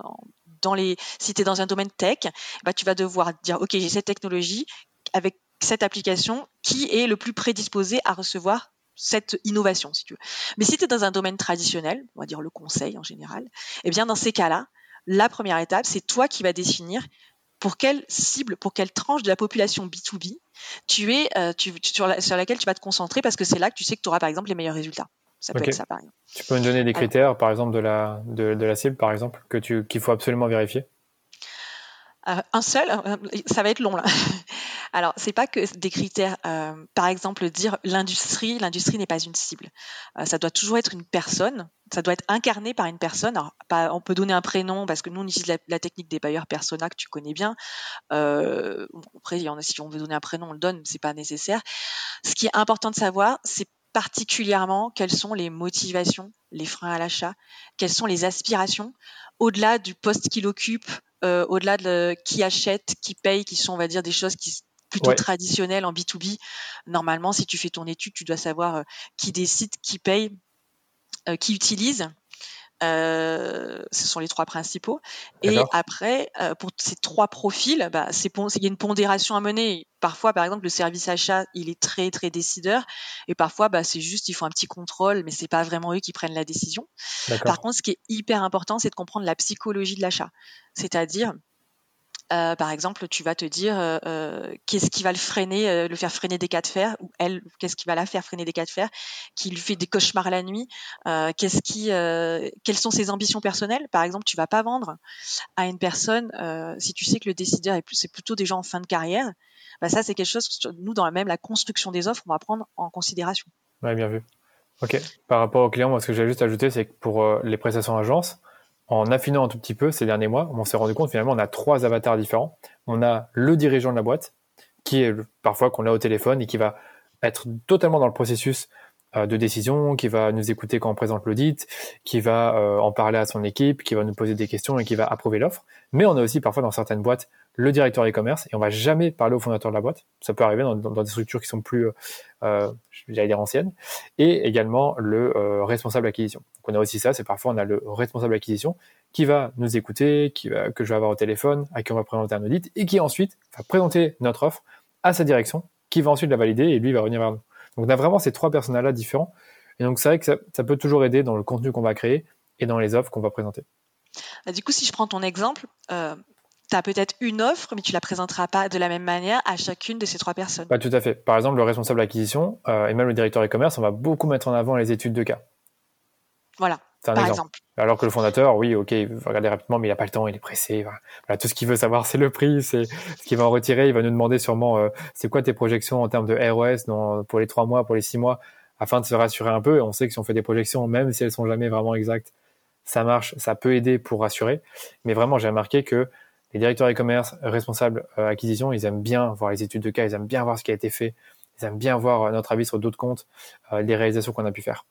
dans les, si tu es dans un domaine tech, bah, tu vas devoir dire, OK, j'ai cette technologie avec cette application, qui est le plus prédisposé à recevoir cette innovation, si tu veux. Mais si tu es dans un domaine traditionnel, on va dire le conseil en général, eh bien, dans ces cas-là, la première étape, c'est toi qui vas définir pour quelle cible, pour quelle tranche de la population B2B tu es, euh, sur, laquelle tu vas te concentrer parce que c'est là que tu sais que tu auras par exemple les meilleurs résultats. Ça peut être ça par exemple. Tu peux me donner des critères, par exemple, de la, de, la cible, par exemple, que tu, qu'il faut absolument vérifier? Euh, un seul, euh, ça va être long là. Alors, c'est pas que des critères. par exemple, dire l'industrie, l'industrie n'est pas une cible. ça doit toujours être une personne ça doit être incarné par une personne. Alors, on peut donner un prénom parce que nous on utilise la, technique des bailleurs persona que tu connais bien. Euh, après, si on veut donner un prénom, on le donne, c'est pas nécessaire. Ce qui est important de savoir, c'est particulièrement quelles sont les motivations, les freins à l'achat, quelles sont les aspirations, au-delà du poste qu'il occupe, euh, au-delà de qui achète, qui paye, qui sont, on va dire, des choses qui plutôt traditionnelles en B2B. Normalement, si tu fais ton étude, tu dois savoir euh, qui décide, qui paye, euh, qui utilisent. Euh, ce sont les trois principaux. Et après, euh, pour ces trois profils, bah, c'est il y a une pondération à mener. Parfois, par exemple, le service achat, il est très très décideur, et parfois, bah, c'est juste, ils font un petit contrôle, mais c'est pas vraiment eux qui prennent la décision. Par contre, ce qui est hyper important, c'est de comprendre la psychologie de l'achat, c'est-à-dire euh, par exemple, tu vas te dire euh, euh, qu'est-ce qui va le freiner, le faire freiner des cas de fer, ou elle, qu'est-ce qui va la faire freiner des cas de fer, qui lui fait des cauchemars la nuit, qu'est-ce qui, quelles sont ses ambitions personnelles? Par exemple, tu vas pas vendre à une personne si tu sais que le décideur est c'est plutôt des gens en fin de carrière. Bah ça, c'est quelque chose que nous, dans la même la construction des offres, on va prendre en considération. Ouais, bien vu. Ok. Par rapport aux clients, moi, ce que j'ai juste ajouté, c'est que pour les prestations agences, en affinant un tout petit peu ces derniers mois, on s'est rendu compte finalement on a trois avatars différents. On a le dirigeant de la boîte, qui est parfois qu'on a au téléphone et qui va être totalement dans le processus euh, de décision, qui va nous écouter quand on présente l'audit, qui va euh, en parler à son équipe, qui va nous poser des questions et qui va approuver l'offre. Mais on a aussi parfois dans certaines boîtes le directeur e-commerce et on va jamais parler au fondateur de la boîte. Ça peut arriver dans, des structures qui sont plus, euh, euh j'allais dire anciennes. Et également le euh, responsable acquisition. Donc on a aussi ça, c'est parfois on a le responsable acquisition qui va nous écouter, qui va, que je vais avoir au téléphone, à qui on va présenter un audit et qui ensuite va présenter notre offre à sa direction, qui va ensuite la valider et lui va revenir vers nous. Donc on a vraiment ces trois personnages-là différents. Et donc c'est vrai que ça peut toujours aider dans le contenu qu'on va créer et dans les offres qu'on va présenter. Ah, du coup, si je prends ton exemple, euh, tu as peut-être une offre, mais tu la présenteras pas de la même manière à chacune de ces trois personnes. Pas tout à fait. Par exemple, le responsable d'acquisition euh, et même le directeur e-commerce, on va beaucoup mettre en avant les études de cas. Voilà. par exemple. Alors que le fondateur, oui, ok, il va regarder rapidement, mais il n'a pas le temps, il est pressé. Voilà, tout ce qu'il veut savoir, c'est le prix, c'est ce qu'il va en retirer. Il va nous demander sûrement, euh, c'est quoi tes projections en termes de ROS dans, pour les trois mois, pour les six mois, afin de se rassurer un peu. Et on sait que si on fait des projections, même si elles sont jamais vraiment exactes, ça marche, ça peut aider pour rassurer. Mais vraiment, j'ai remarqué que les directeurs e-commerce, responsables euh, acquisition, ils aiment bien voir les études de cas, ils aiment bien voir ce qui a été fait, ils aiment bien voir euh, notre avis sur d'autres comptes, euh, les réalisations qu'on a pu faire.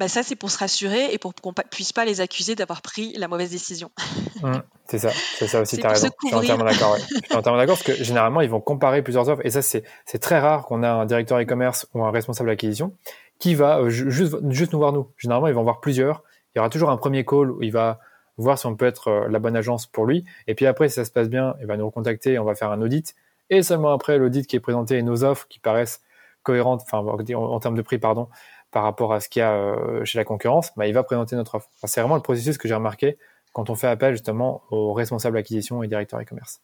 Bah ça, c'est pour se rassurer et pour qu'on ne puisse pas les accuser d'avoir pris la mauvaise décision. Mmh, c'est ça, c'est ça aussi, tu as raison. Je suis entièrement d'accord. Je suis entièrement d'accord parce que généralement, ils vont comparer plusieurs offres et ça, c'est très rare qu'on a un directeur e-commerce ou un responsable d'acquisition qui va juste, juste nous voir nous. Généralement, ils vont voir plusieurs. Il y aura toujours un premier call où il va voir si on peut être euh, la bonne agence pour lui. Et puis après, si ça se passe bien, il va nous recontacter, on va faire un audit. Et seulement après l'audit qui est présenté et nos offres qui paraissent cohérentes, enfin en, termes de prix, pardon, par rapport à ce qu'il y a euh, chez la concurrence, bah, il va présenter notre offre. c'est vraiment le processus que j'ai remarqué quand on fait appel justement aux responsables acquisition et directeurs e-commerce.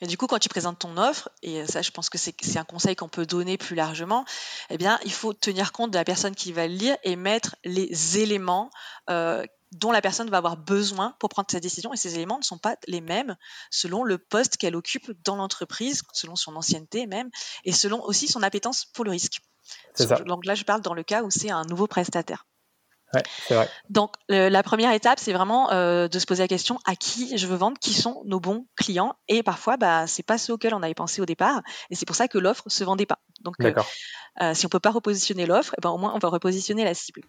Et du coup, quand tu présentes ton offre, et ça, je pense que c'est un conseil qu'on peut donner plus largement, eh bien, il faut tenir compte de la personne qui va le lire et mettre les éléments euh, dont la personne va avoir besoin pour prendre sa décision. Et ces éléments ne sont pas les mêmes selon le poste qu'elle occupe dans l'entreprise, selon son ancienneté même, et selon aussi son appétence pour le risque. Donc là, je parle dans le cas où c'est un nouveau prestataire. Ouais, vrai. Donc la première étape, c'est vraiment euh, de se poser la question à qui je veux vendre, qui sont nos bons clients? Et parfois, bah, c'est pas ceux auxquels on avait pensé au départ. Et c'est pour ça que l'offre se vendait pas. Donc euh, euh, si on peut pas repositionner l'offre, eh ben, au moins on va repositionner la cible.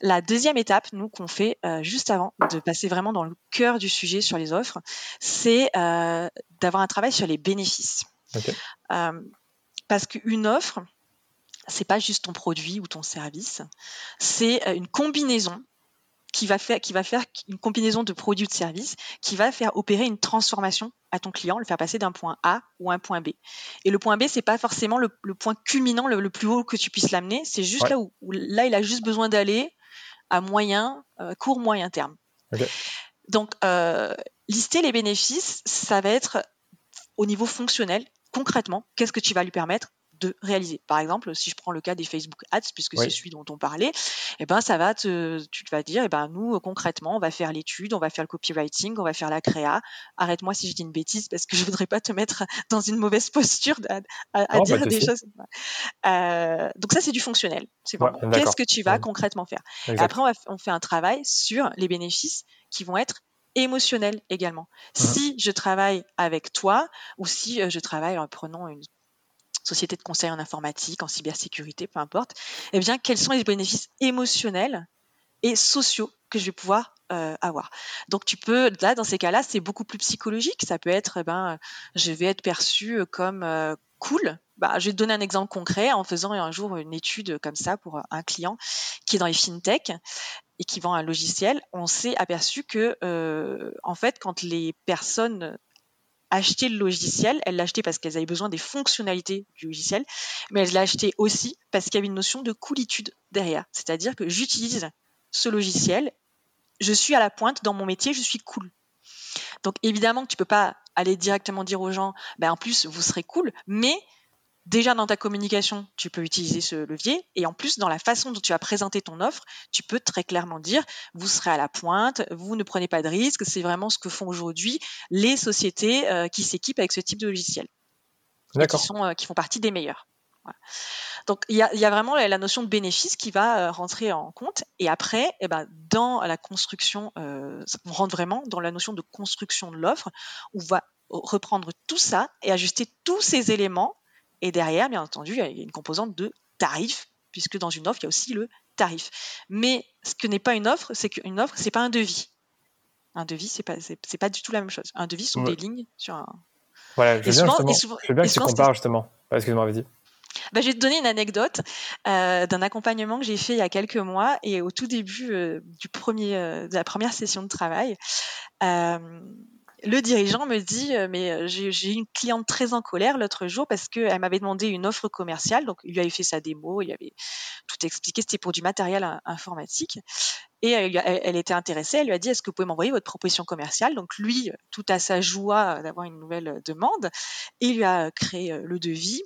La deuxième étape, nous qu'on fait juste avant de passer vraiment dans le cœur du sujet sur les offres, c'est d'avoir un travail sur les bénéfices. parce qu'une offre, c'est pas juste ton produit ou ton service, c'est euh, une combinaison qui va faire qui va faire une combinaison de produits ou de services qui va faire opérer une transformation à ton client, le faire passer d'un point A ou un point B. Et le point B, c'est pas forcément le, point culminant le, plus haut que tu puisses l'amener, c'est juste là où, là il a juste besoin d'aller à moyen, euh, court moyen terme. Donc euh, lister les bénéfices, ça va être au niveau fonctionnel, concrètement, qu'est-ce que tu vas lui permettre de réaliser. Par exemple, si je prends le cas des Facebook Ads, puisque c'est celui dont on parlait, eh ben ça va te, tu te vas dire, eh ben nous concrètement, on va faire l'étude, on va faire le copywriting, on va faire la créa. Arrête-moi si je dis une bêtise parce que je voudrais pas te mettre dans une mauvaise posture à, dire des choses. Euh, donc ça c'est du fonctionnel. C'est bon. Qu'est-ce que tu vas concrètement faire? Après on, fait un travail sur les bénéfices qui vont être émotionnels également. Si je travaille avec toi ou si euh, je travaille en prenant une société de conseil en informatique, en cybersécurité, peu importe, eh bien, quels sont les bénéfices émotionnels et sociaux que je vais pouvoir euh, avoir? Donc tu peux, là, dans ces cas-là, c'est beaucoup plus psychologique. Ça peut être, eh ben, je vais être perçu comme euh, cool. Bah, je vais te donner un exemple concret en faisant un jour une étude comme ça pour un client qui est dans les fintech et qui vend un logiciel. On s'est aperçu que, euh, en fait, quand les personnes acheter le logiciel. Elle l'a acheté parce qu'elle avait besoin des fonctionnalités du logiciel, mais elle l'a acheté aussi parce qu'il y avait une notion de coolitude derrière. C'est-à-dire que j'utilise ce logiciel, je suis à la pointe dans mon métier, je suis cool. Donc évidemment que tu peux pas aller directement dire aux gens, ben en plus vous serez cool, mais déjà dans ta communication, tu peux utiliser ce levier et en plus dans la façon dont tu as présenté ton offre, tu peux très clairement dire vous serez à la pointe, vous ne prenez pas de risques, c'est vraiment ce que font aujourd'hui les sociétés euh, qui s'équipent avec ce type de logiciel. Qui, sont, euh, qui font partie des meilleurs. Donc il y a, vraiment la notion de bénéfice qui va euh, rentrer en compte. Et après, eh ben, dans la construction, on rentre vraiment dans la notion de construction de l'offre, où on va reprendre tout ça et ajuster tous ces éléments et derrière, bien entendu, il y a une composante de tarif, puisque dans une offre, il y a aussi le tarif. Mais ce que n'est pas une offre, c'est qu'une offre, c'est pas un devis. Un devis, c'est pas, c'est, pas du tout la même chose. Un devis sont des lignes sur un. Voilà, je veux bien, je bien que tu compares justement. Excuse-moi, vas-y. Bah, je vais te donner une anecdote euh, d'un accompagnement que j'ai fait il y a quelques mois et au tout début euh, du premier, euh, de la première session de travail le dirigeant me dit euh, mais euh, j'ai une cliente très en colère l'autre jour parce qu'elle m'avait demandé une offre commerciale. Donc il lui avait fait sa démo il avait tout expliqué. C'était pour du matériel informatique. Et elle, était intéressée. Elle lui a dit est-ce que vous pouvez m'envoyer votre proposition commerciale? Donc lui tout à sa joie d'avoir une nouvelle demande il lui a créé le devis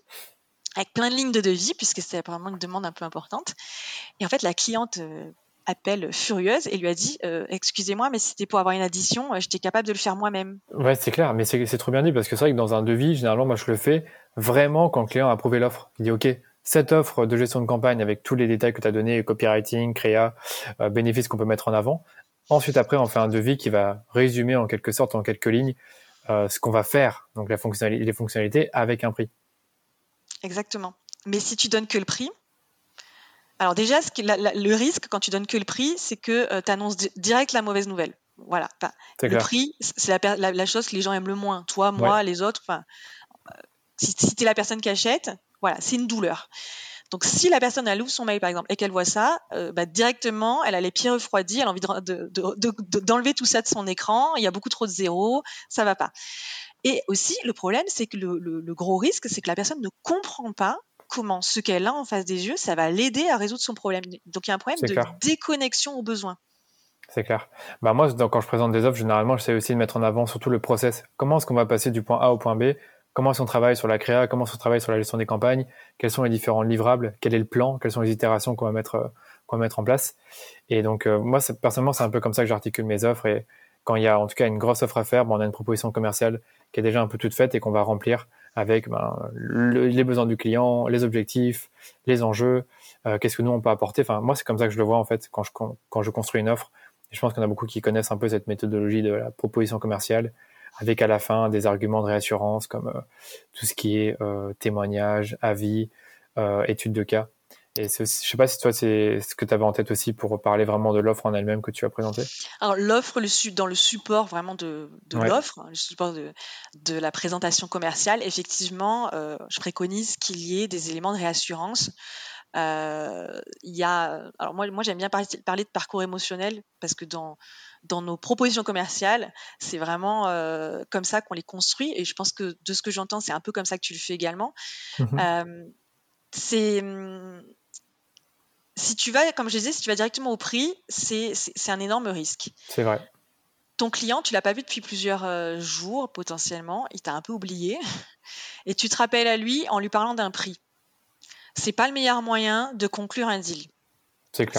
avec plein de lignes de devis puisque c'était apparemment une demande un peu importante. Et en fait la cliente appelle furieuse et lui a dit euh, excusez-moi mais c'était pour avoir une addition euh, j'étais capable de le faire moi-même ouais c'est clair mais c'est trop bien dit parce que c'est vrai que dans un devis généralement moi je le fais vraiment quand le client a approuvé l'offre il dit ok cette offre de gestion de campagne avec tous les détails que tu as donnés copywriting créa euh, bénéfices qu'on peut mettre en avant Ensuite, après, on fait un devis qui va résumer en quelque sorte, en quelques lignes, euh, ce qu'on va faire, donc la fonctionnalité, les fonctionnalités, avec un prix. Exactement. Mais si tu donnes que le prix, alors déjà, ce le risque quand tu donnes que le prix, c'est que tu annonces direct la mauvaise nouvelle. Voilà. le prix, c'est la, chose que les gens aiment le moins. Toi, moi, les autres. Enfin, si, si tu es la personne qui achète, voilà, c'est une douleur. Donc, si la personne elle ouvre son mail par exemple et qu'elle voit ça, euh, bah, directement, elle a les pieds refroidis, elle a envie d'enlever tout ça de son écran. Il y a beaucoup trop de zéros, ça va pas. Et aussi, le problème, c'est que le, gros risque, c'est que la personne ne comprend pas comment ce qu'elle a en face des yeux, ça va l'aider à résoudre son problème. Donc, il y a un problème de déconnexion aux besoins. C'est clair. Bah moi, quand je présente des offres, généralement, j'essaie aussi de mettre en avant surtout le process. Comment est-ce qu'on va passer du point A au point B? Comment est-ce qu'on travaille sur la créa, comment est-ce qu'on travaille sur la gestion des campagnes, quels sont les différents livrables, quel est le plan, quelles sont les itérations qu'on va mettre, euh, qu'on va mettre en place? Et donc, euh, moi, personnellement, c'est un peu comme ça que j'articule mes offres. Et quand il y a en tout cas une grosse offre à faire, on a une proposition commerciale qui est déjà un peu toute faite et qu'on va remplir avec ben, les besoins du client, les objectifs, les enjeux, euh, qu'est-ce que nous on peut apporter. Enfin, moi, c'est comme ça que je le vois en fait quand je, quand je construis une offre. Je pense en a beaucoup qui connaissent un peu cette méthodologie de la proposition commerciale avec à la fin des arguments de réassurance comme euh, tout ce qui est euh, témoignage, avis, euh, études de cas. Et je ne sais pas si toi, c'est ce que tu avais en tête aussi pour parler vraiment de l'offre en elle-même que tu as présentée? Alors, l'offre, dans le support vraiment de, l'offre, hein, le support de, la présentation commerciale, effectivement, je préconise qu'il y ait des éléments de réassurance. il y a, alors moi, moi j'aime bien parler de parcours émotionnel parce que dans, dans nos propositions commerciales, c'est vraiment euh, comme ça qu'on les construit. Et je pense que de ce que j'entends, c'est un peu comme ça que tu le fais également. Mmh euh, c'est hum, si tu vas, comme je disais, si tu vas directement au prix, c'est un énorme risque. C'est vrai. Ton client, tu l'as pas vu depuis plusieurs euh, jours potentiellement, il t'a un peu oublié, et tu te rappelles à lui en lui parlant d'un prix. C'est pas le meilleur moyen de conclure un deal.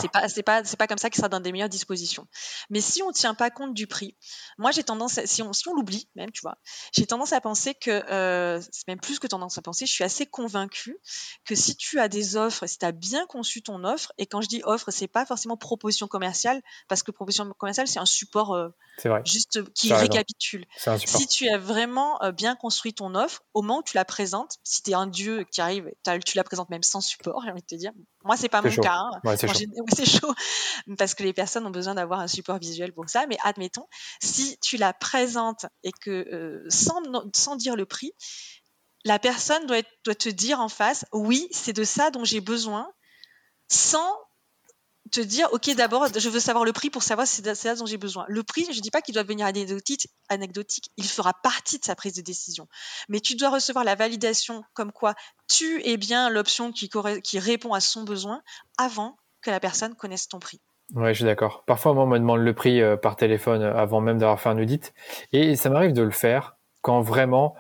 C'est pas, c'est pas, c'est pas comme ça qu'il sera dans des meilleures dispositions. Mais si on tient pas compte du prix, moi j'ai tendance, si on, si on l'oublie même, tu vois, j'ai tendance à penser que, euh, c'est même plus que tendance à penser, je suis assez convaincue que si tu as des offres, si tu as bien conçu ton offre, et quand je dis offre, c'est pas forcément proposition commerciale, parce que proposition commerciale c'est un support euh, juste qui récapitule. Si tu as vraiment euh, bien construit ton offre, au moment où tu la présentes, si tu es un dieu qui arrive, tu la présentes même sans support, j'ai envie de te dire, moi c'est pas mon cas. Hein c'est chaud parce que les personnes ont besoin d'avoir un support visuel pour ça. Mais admettons, si tu la présentes et que euh, sans, sans dire le prix, la personne doit, doit te dire en face, oui, c'est de ça dont j'ai besoin, sans te dire, ok, d'abord, je veux savoir le prix pour savoir si c'est ça dont j'ai besoin. Le prix, je ne dis pas qu'il doit devenir anecdotique, anecdotique, il fera partie de sa prise de décision. Mais tu dois recevoir la validation comme quoi tu es bien l'option qui, qui répond à son besoin avant que la personne connaisse ton prix. Ouais, je suis d'accord. Parfois, moi, on me demande le prix euh, par téléphone euh, avant même d'avoir fait un audit. Et ça m'arrive de le faire quand vraiment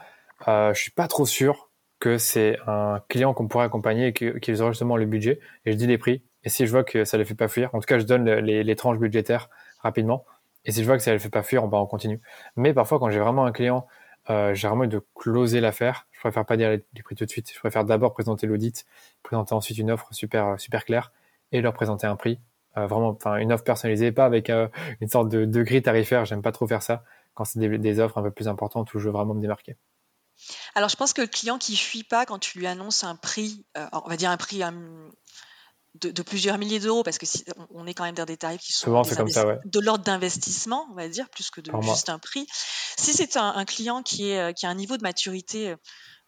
euh, je suis pas trop sûr que c'est un client qu'on pourrait accompagner et qu'ils auraient justement le budget. Et je dis les prix. Et si je vois que ça ne les fait pas fuir, en tout cas, je donne les, tranches budgétaires rapidement. Et si je vois que ça ne les fait pas fuir, on, continue. Mais parfois, quand j'ai vraiment un client, euh, j'ai vraiment envie de closer l'affaire. Je préfère pas dire les, prix tout de suite. Je préfère d'abord présenter l'audit, présenter ensuite une offre super, super claire et leur présenter un prix. Euh, vraiment, enfin, une offre personnalisée, pas avec euh, une sorte de, de grille tarifaire. J'aime pas trop faire ça. Quand c'est des, offres un peu plus importantes où je veux vraiment me démarquer. Alors, je pense que le client qui fuit pas quand tu lui annonces un prix, euh, on va dire un prix de, plusieurs milliers d'euros, parce que si, on est quand même dans des tarifs qui sont de l'ordre d'investissement, on va dire, plus que de juste un prix. Si c'est un, un, client qui, est, qui a un niveau de maturité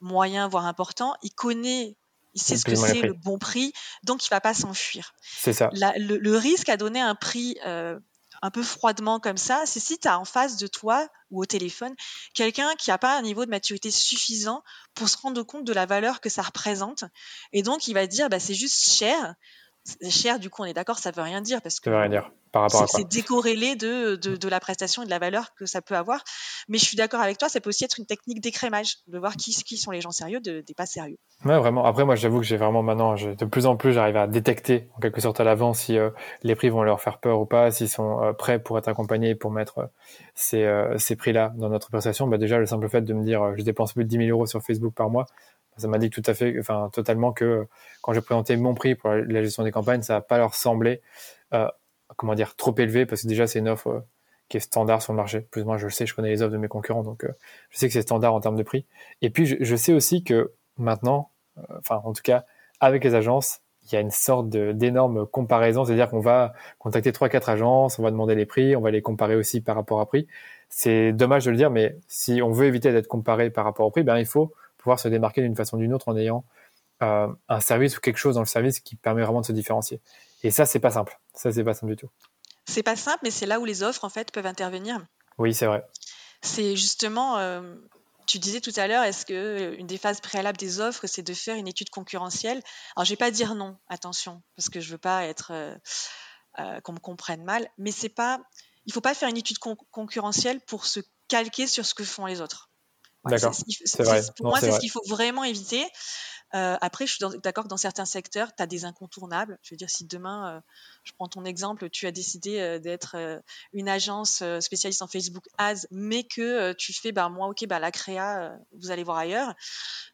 moyen, voire important, il connaît il sait ce que c'est le bon prix, donc il va pas s'enfuir. C'est ça. le, risque à donner un prix euh, un peu froidement comme ça, c'est si tu as en face de toi ou au téléphone quelqu'un qui n'a pas un niveau de maturité suffisant pour se rendre compte de la valeur que ça représente. Et donc il va dire bah, c'est juste cher, cher, du coup, on est d'accord, ça veut rien dire parce que c'est décorrélé de, de, la prestation et de la valeur que ça peut avoir. Mais je suis d'accord avec toi, ça peut aussi être une technique d'écrémage, de voir qui, qui sont les gens sérieux, de, des pas sérieux. Ouais, vraiment. Après, moi, j'avoue que j'ai vraiment maintenant, de plus en plus, j'arrive à détecter en quelque sorte à l'avance si euh, les prix vont leur faire peur ou pas, s'ils sont euh, prêts pour être accompagnés pour mettre euh, ces, ces prix-là dans notre prestation. Bah, déjà, le simple fait de me dire, je dépense plus de 10 000 euros sur Facebook par mois, ça m'a dit tout à fait, enfin totalement que quand j'ai présenté mon prix pour la gestion des campagnes, ça n'a pas leur semblé euh, comment dire, trop élevé parce que déjà c'est une offre qui est standard sur le marché. Plus ou moins, je le sais, je connais les offres de mes concurrents, donc je sais que c'est standard en termes de prix. Et puis, je, sais aussi que maintenant, enfin, en tout cas, avec les agences, il y a une sorte d'énorme comparaison, c'est-à-dire qu'on va contacter trois, quatre agences, on va demander les prix, on va les comparer aussi par rapport à prix. C'est dommage de le dire, mais si on veut éviter d'être comparé par rapport au prix, ben il faut pouvoir se démarquer d'une façon ou d'une autre en ayant euh, un service ou quelque chose dans le service qui permet vraiment de se différencier. Et ça, c'est pas simple. Ça, c'est pas simple du tout. C'est pas simple, mais c'est là où les offres en fait peuvent intervenir. Oui, c'est vrai. C'est justement, euh, tu disais tout à l'heure, est-ce que euh, une des phases préalables des offres, c'est de faire une étude concurrentielle? Alors, je vais pas dire non, attention, parce que je veux pas être qu'on me comprenne mal, mais c'est pas, il faut pas faire une étude concurrentielle pour se calquer sur ce que font les autres. D'accord. Pour moi, c'est ce qu'il faut vraiment éviter. Euh, après, je suis d'accord que dans certains secteurs, tu as des incontournables. Je veux dire, si demain, euh, je prends ton exemple, tu as décidé euh, d'être une agence spécialiste en Facebook Ads, mais que tu fais, bah, moi, ok, bah, la créa, vous allez voir ailleurs.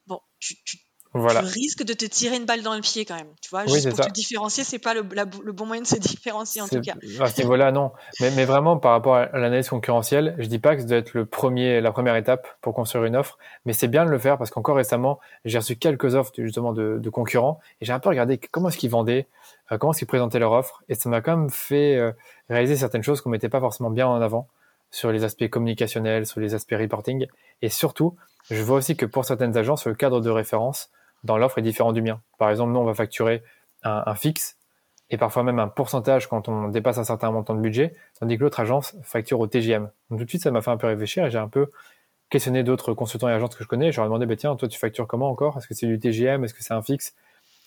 Bon, tu, tu voilà. tu risques de te tirer une balle dans le pied quand même. Tu vois, juste pour te différencier, c'est pas le, le, bon moyen de se différencier en tout cas. À ce niveau-là, non. Mais, mais, vraiment, par rapport à l'analyse concurrentielle, je dis pas que ça doit être le premier, la première étape pour construire une offre, mais c'est bien de le faire parce qu'encore récemment, j'ai reçu quelques offres justement de, de concurrents et j'ai un peu regardé comment est-ce qu'ils vendaient, euh, comment est-ce qu'ils présentaient leur offre et ça m'a quand même fait euh, réaliser certaines choses qu'on mettait pas forcément bien en avant sur les aspects communicationnels, sur les aspects reporting et surtout, je vois aussi que pour certaines agences, le cadre de référence dans l'offre est différent du mien. Par exemple, nous, on va facturer un, fixe et parfois même un pourcentage quand on dépasse un certain montant de budget, tandis que l'autre agence facture au TGM. Donc tout de suite, ça m'a fait un peu réfléchir et j'ai un peu questionné d'autres consultants et agences que je connais. Je leur ai demandé, bah, tiens, toi, tu factures comment encore? Est-ce que c'est du TGM Est-ce que c'est un fixe?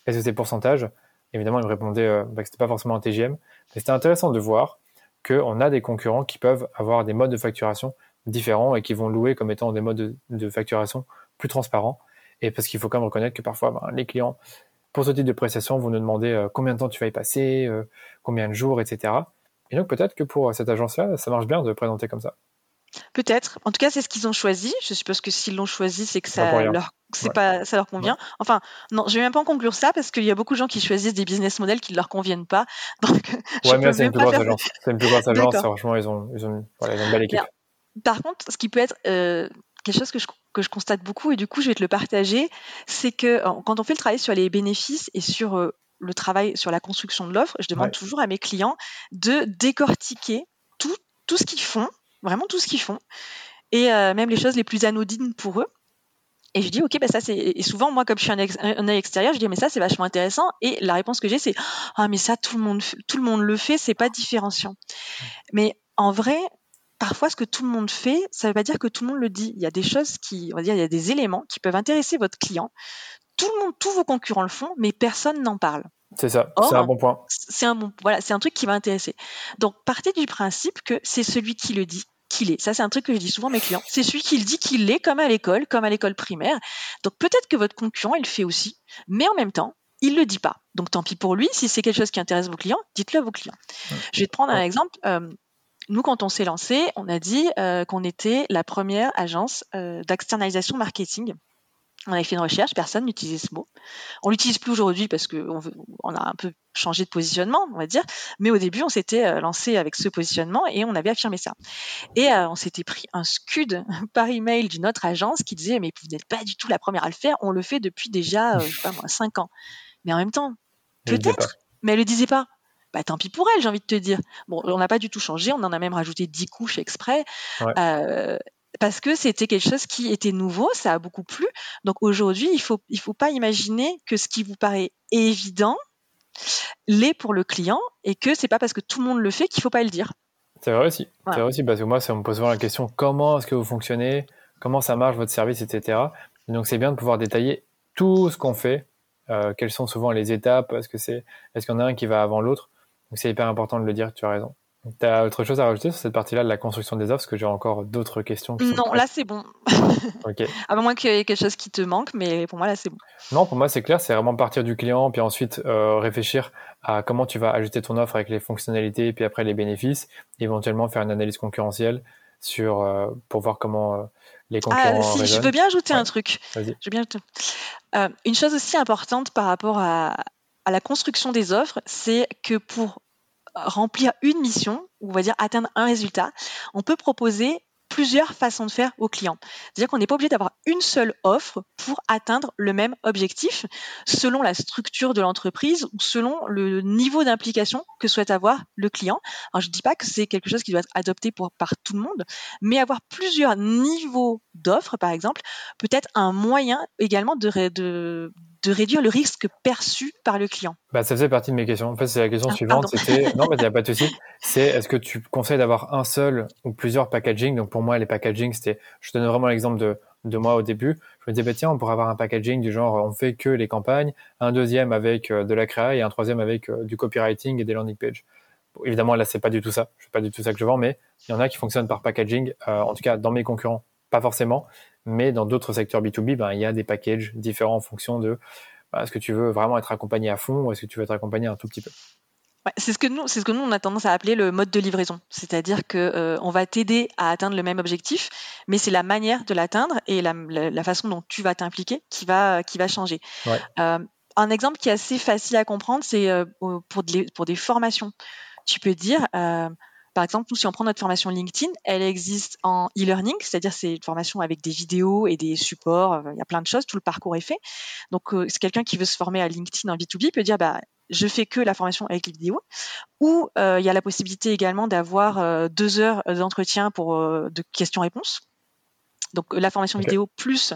Est-ce que c'est pourcentage? Évidemment, ils me répondaient euh, bah, que c'était pas forcément un TGM. Mais c'était intéressant de voir qu'on a des concurrents qui peuvent avoir des modes de facturation différents et qui vont louer comme étant des modes de facturation plus transparents. Et parce qu'il faut quand même reconnaître que parfois, ben, les clients, pour ce type de prestation, vont nous demander euh, combien de temps tu vas y passer, euh, combien de jours, etc. Et donc peut-être que pour cette agence-là, ça marche bien de présenter comme ça. Peut-être. En tout cas, c'est ce qu'ils ont choisi. Je suppose que s'ils l'ont choisi, c'est que ça leur, pas, ça leur convient. Enfin, non, je vais même pas en conclure ça parce qu'il y a beaucoup de gens qui choisissent des business models qui ne leur conviennent pas. Donc, ouais, mais c'est une, plus grosse agence. C'est une plus grosse agence. Franchement, ils ont, ils ont, voilà, ils ont une belle équipe. Par contre, ce qui peut être euh, quelque chose que je, que je, constate beaucoup, et du coup, je vais te le partager, c'est que quand on fait le travail sur les bénéfices et sur euh, le travail sur la construction de l'offre, je demande toujours à mes clients de décortiquer tout, tout ce qu'ils font, vraiment tout ce qu'ils font, et euh, même les choses les plus anodines pour eux. Et je dis, OK, bah ça c'est. Et souvent, moi, comme je suis un, un œil extérieur, je dis, mais ça c'est vachement intéressant. Et la réponse que j'ai, c'est, ah, mais ça, tout le monde, tout le monde le fait, c'est pas différenciant. Mais en vrai, parfois, ce que tout le monde fait, ça ne veut pas dire que tout le monde le dit. Il y a des choses qui, on va dire, il y a des éléments qui peuvent intéresser votre client. Tout le monde, tous vos concurrents le font, mais personne n'en parle. C'est ça, c'est un bon point. C'est un bon, voilà, c'est un truc qui va intéresser. Donc, partez du principe que c'est celui qui le dit qu'il est. Ça, c'est un truc que je dis souvent à mes clients. C'est celui qui le dit qu'il l'est, comme à l'école, comme à l'école primaire. Donc, peut-être que votre concurrent, il le fait aussi, mais en même temps, il le dit pas. Donc, tant pis pour lui. Si c'est quelque chose qui intéresse vos clients, dites-le à vos clients. Je vais te prendre un exemple. Euh, nous, quand on s'est lancé, on a dit euh, qu'on était la première agence euh, d'externalisation marketing. On avait fait une recherche, personne n'utilisait ce mot. On l'utilise plus aujourd'hui parce qu'on on a un peu changé de positionnement, on va dire. Mais au début, on s'était euh, lancé avec ce positionnement et on avait affirmé ça. Et on s'était pris un scud par email d'une autre agence qui disait mais vous n'êtes pas du tout la première à le faire. On le fait depuis déjà, je sais pas moi, cinq ans. Mais en même temps, peut-être. Mais elle le disait pas bah, tant pis pour elle, j'ai envie de te dire. Bon, on n'a pas du tout changé, on en a même rajouté 10 couches exprès. Euh, parce que c'était quelque chose qui était nouveau, ça a beaucoup plu. Donc aujourd'hui, il faut il faut pas imaginer que ce qui vous paraît évident l'est pour le client et que c'est pas parce que tout le monde le fait qu'il faut pas le dire. C'est vrai aussi. C'est vrai aussi parce que moi, ça me pose souvent la question comment est-ce que vous fonctionnez, comment ça marche votre service, etc. donc c'est bien de pouvoir détailler tout ce qu'on fait, euh, quelles sont souvent les étapes, est-ce que c'est, est-ce qu'il y en a un qui va avant l'autre, donc c'est hyper important de le dire, tu as raison. Tu as autre chose à rajouter sur cette partie-là de la construction des offres? Parce que j'ai encore d'autres questions. non, là c'est bon. ok. À moins qu'il y ait quelque chose qui te manque, mais pour moi là c'est bon. Non, pour moi c'est clair, c'est vraiment partir du client, puis ensuite euh, réfléchir à comment tu vas ajuster ton offre avec les fonctionnalités, puis après les bénéfices, éventuellement faire une analyse concurrentielle sur, euh, pour voir comment euh, les ah, concurrents. Ah, si, je veux bien ajouter un truc. Je bien une chose aussi importante par rapport à, à la construction des offres, c'est que pour remplir une mission, ou on va dire atteindre un résultat, on peut proposer plusieurs façons de faire aux clients. C'est-à-dire qu'on n'est pas obligé d'avoir une seule offre pour atteindre le même objectif selon la structure de l'entreprise ou selon le niveau d'implication que souhaite avoir le client. Alors je ne dis pas que c'est quelque chose qui doit être adopté par tout le monde, mais avoir plusieurs niveaux d'offres, par exemple, peut être un moyen également de, de réduire le risque perçu par le client bah, Ça faisait partie de mes questions. En fait, c'est la question ah, suivante. C'était, non, mais il n'y a pas de souci. C'est est-ce que tu conseilles d'avoir un seul ou plusieurs packaging? Donc pour moi, les packaging, c'était, je donne vraiment l'exemple de, de moi au début. Je me disais, bah, tiens, on pourrait avoir un packaging du genre, on fait que les campagnes, un deuxième avec euh, de la créa et un troisième avec euh, du copywriting et des landing pages. évidemment, là, c'est pas du tout ça. C'est pas du tout ça que je vends, mais il y en a qui fonctionnent par packaging. Euh, en tout cas, dans mes concurrents, pas forcément. Mais dans d'autres secteurs B2B, ben, il y a des packages différents en fonction de ben, est-ce que tu veux vraiment être accompagné à fond ou est-ce que tu veux être accompagné un tout petit peu c'est ce que nous, c'est ce que nous on a tendance à appeler le mode de livraison, c'est-à-dire que euh, on va t'aider à atteindre le même objectif, mais c'est la manière de l'atteindre et la, façon dont tu vas t'impliquer qui va qui va changer. Euh, un exemple qui est assez facile à comprendre, c'est euh, pour pour des formations. Tu peux dire par exemple, nous, si on prend notre formation LinkedIn, elle existe en e-learning, c'est-à-dire c'est une formation avec des vidéos et des supports, euh, il y a plein de choses, tout le parcours est fait. Donc, euh, c'est quelqu'un qui veut se former à LinkedIn en B2B peut dire, bah, je fais que la formation avec les vidéos, ou euh, il y a la possibilité également d'avoir deux heures d'entretien pour de questions-réponses. Donc la formation vidéo plus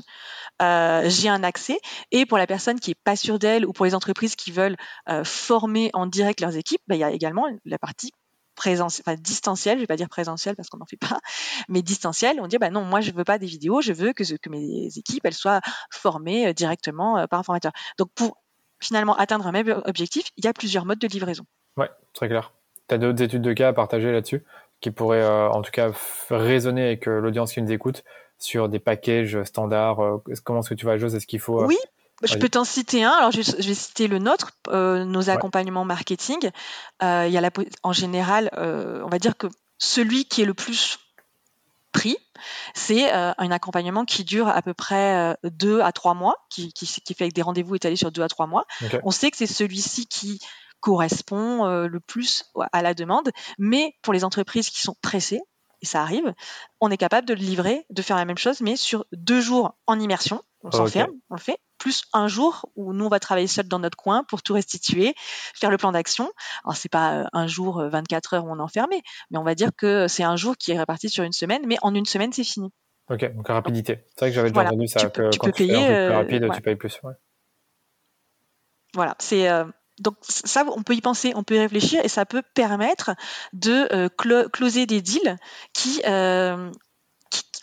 j'ai un accès. Et pour la personne qui est pas sûre d'elle ou pour les entreprises qui veulent former en direct leurs équipes, bah, il y a également la partie présentiel, enfin distanciel, je vais pas dire présentiel parce qu'on n'en fait pas, mais distanciel. On dit bah non, moi je veux pas des vidéos, je veux que, que mes équipes elles soient formées euh, directement euh, par un formateur. Donc pour finalement atteindre un même objectif, il y a plusieurs modes de livraison. Ouais, très clair. Tu as d'autres études de cas à partager là-dessus qui pourraient euh, en tout cas résonner avec l'audience qui nous écoute sur des packages standards. comment est-ce que tu vois les Est-ce qu'il faut oui, je peux t'en citer un. Alors, je, vais citer le nôtre, euh, nos accompagnements marketing. Euh, il y a la, en général, euh, on va dire que celui qui est le plus pris, c'est un accompagnement qui dure à peu près deux à trois mois, qui, qui, fait avec des rendez-vous étalés sur deux à trois mois. On sait que c'est celui-ci qui correspond le plus à la demande, mais pour les entreprises qui sont pressées, et ça arrive, on est capable de le livrer, de faire la même chose, mais sur deux jours en immersion. On s'enferme, on le fait, plus un jour où nous on va travailler seul dans notre coin pour tout restituer, faire le plan d'action. Alors c'est pas euh, un jour 24 euh, heures où on est enfermé, mais on va dire que c'est un jour qui est réparti sur une semaine, mais en une semaine c'est fini. Ok, donc rapidité. C'est vrai que j'avais déjà entendu ça. Tu peux, tu peux payer, plus euh, rapide, tu payes plus. Voilà, c'est donc ça, on peut y penser, on peut y réfléchir et ça peut permettre de closer des deals qui,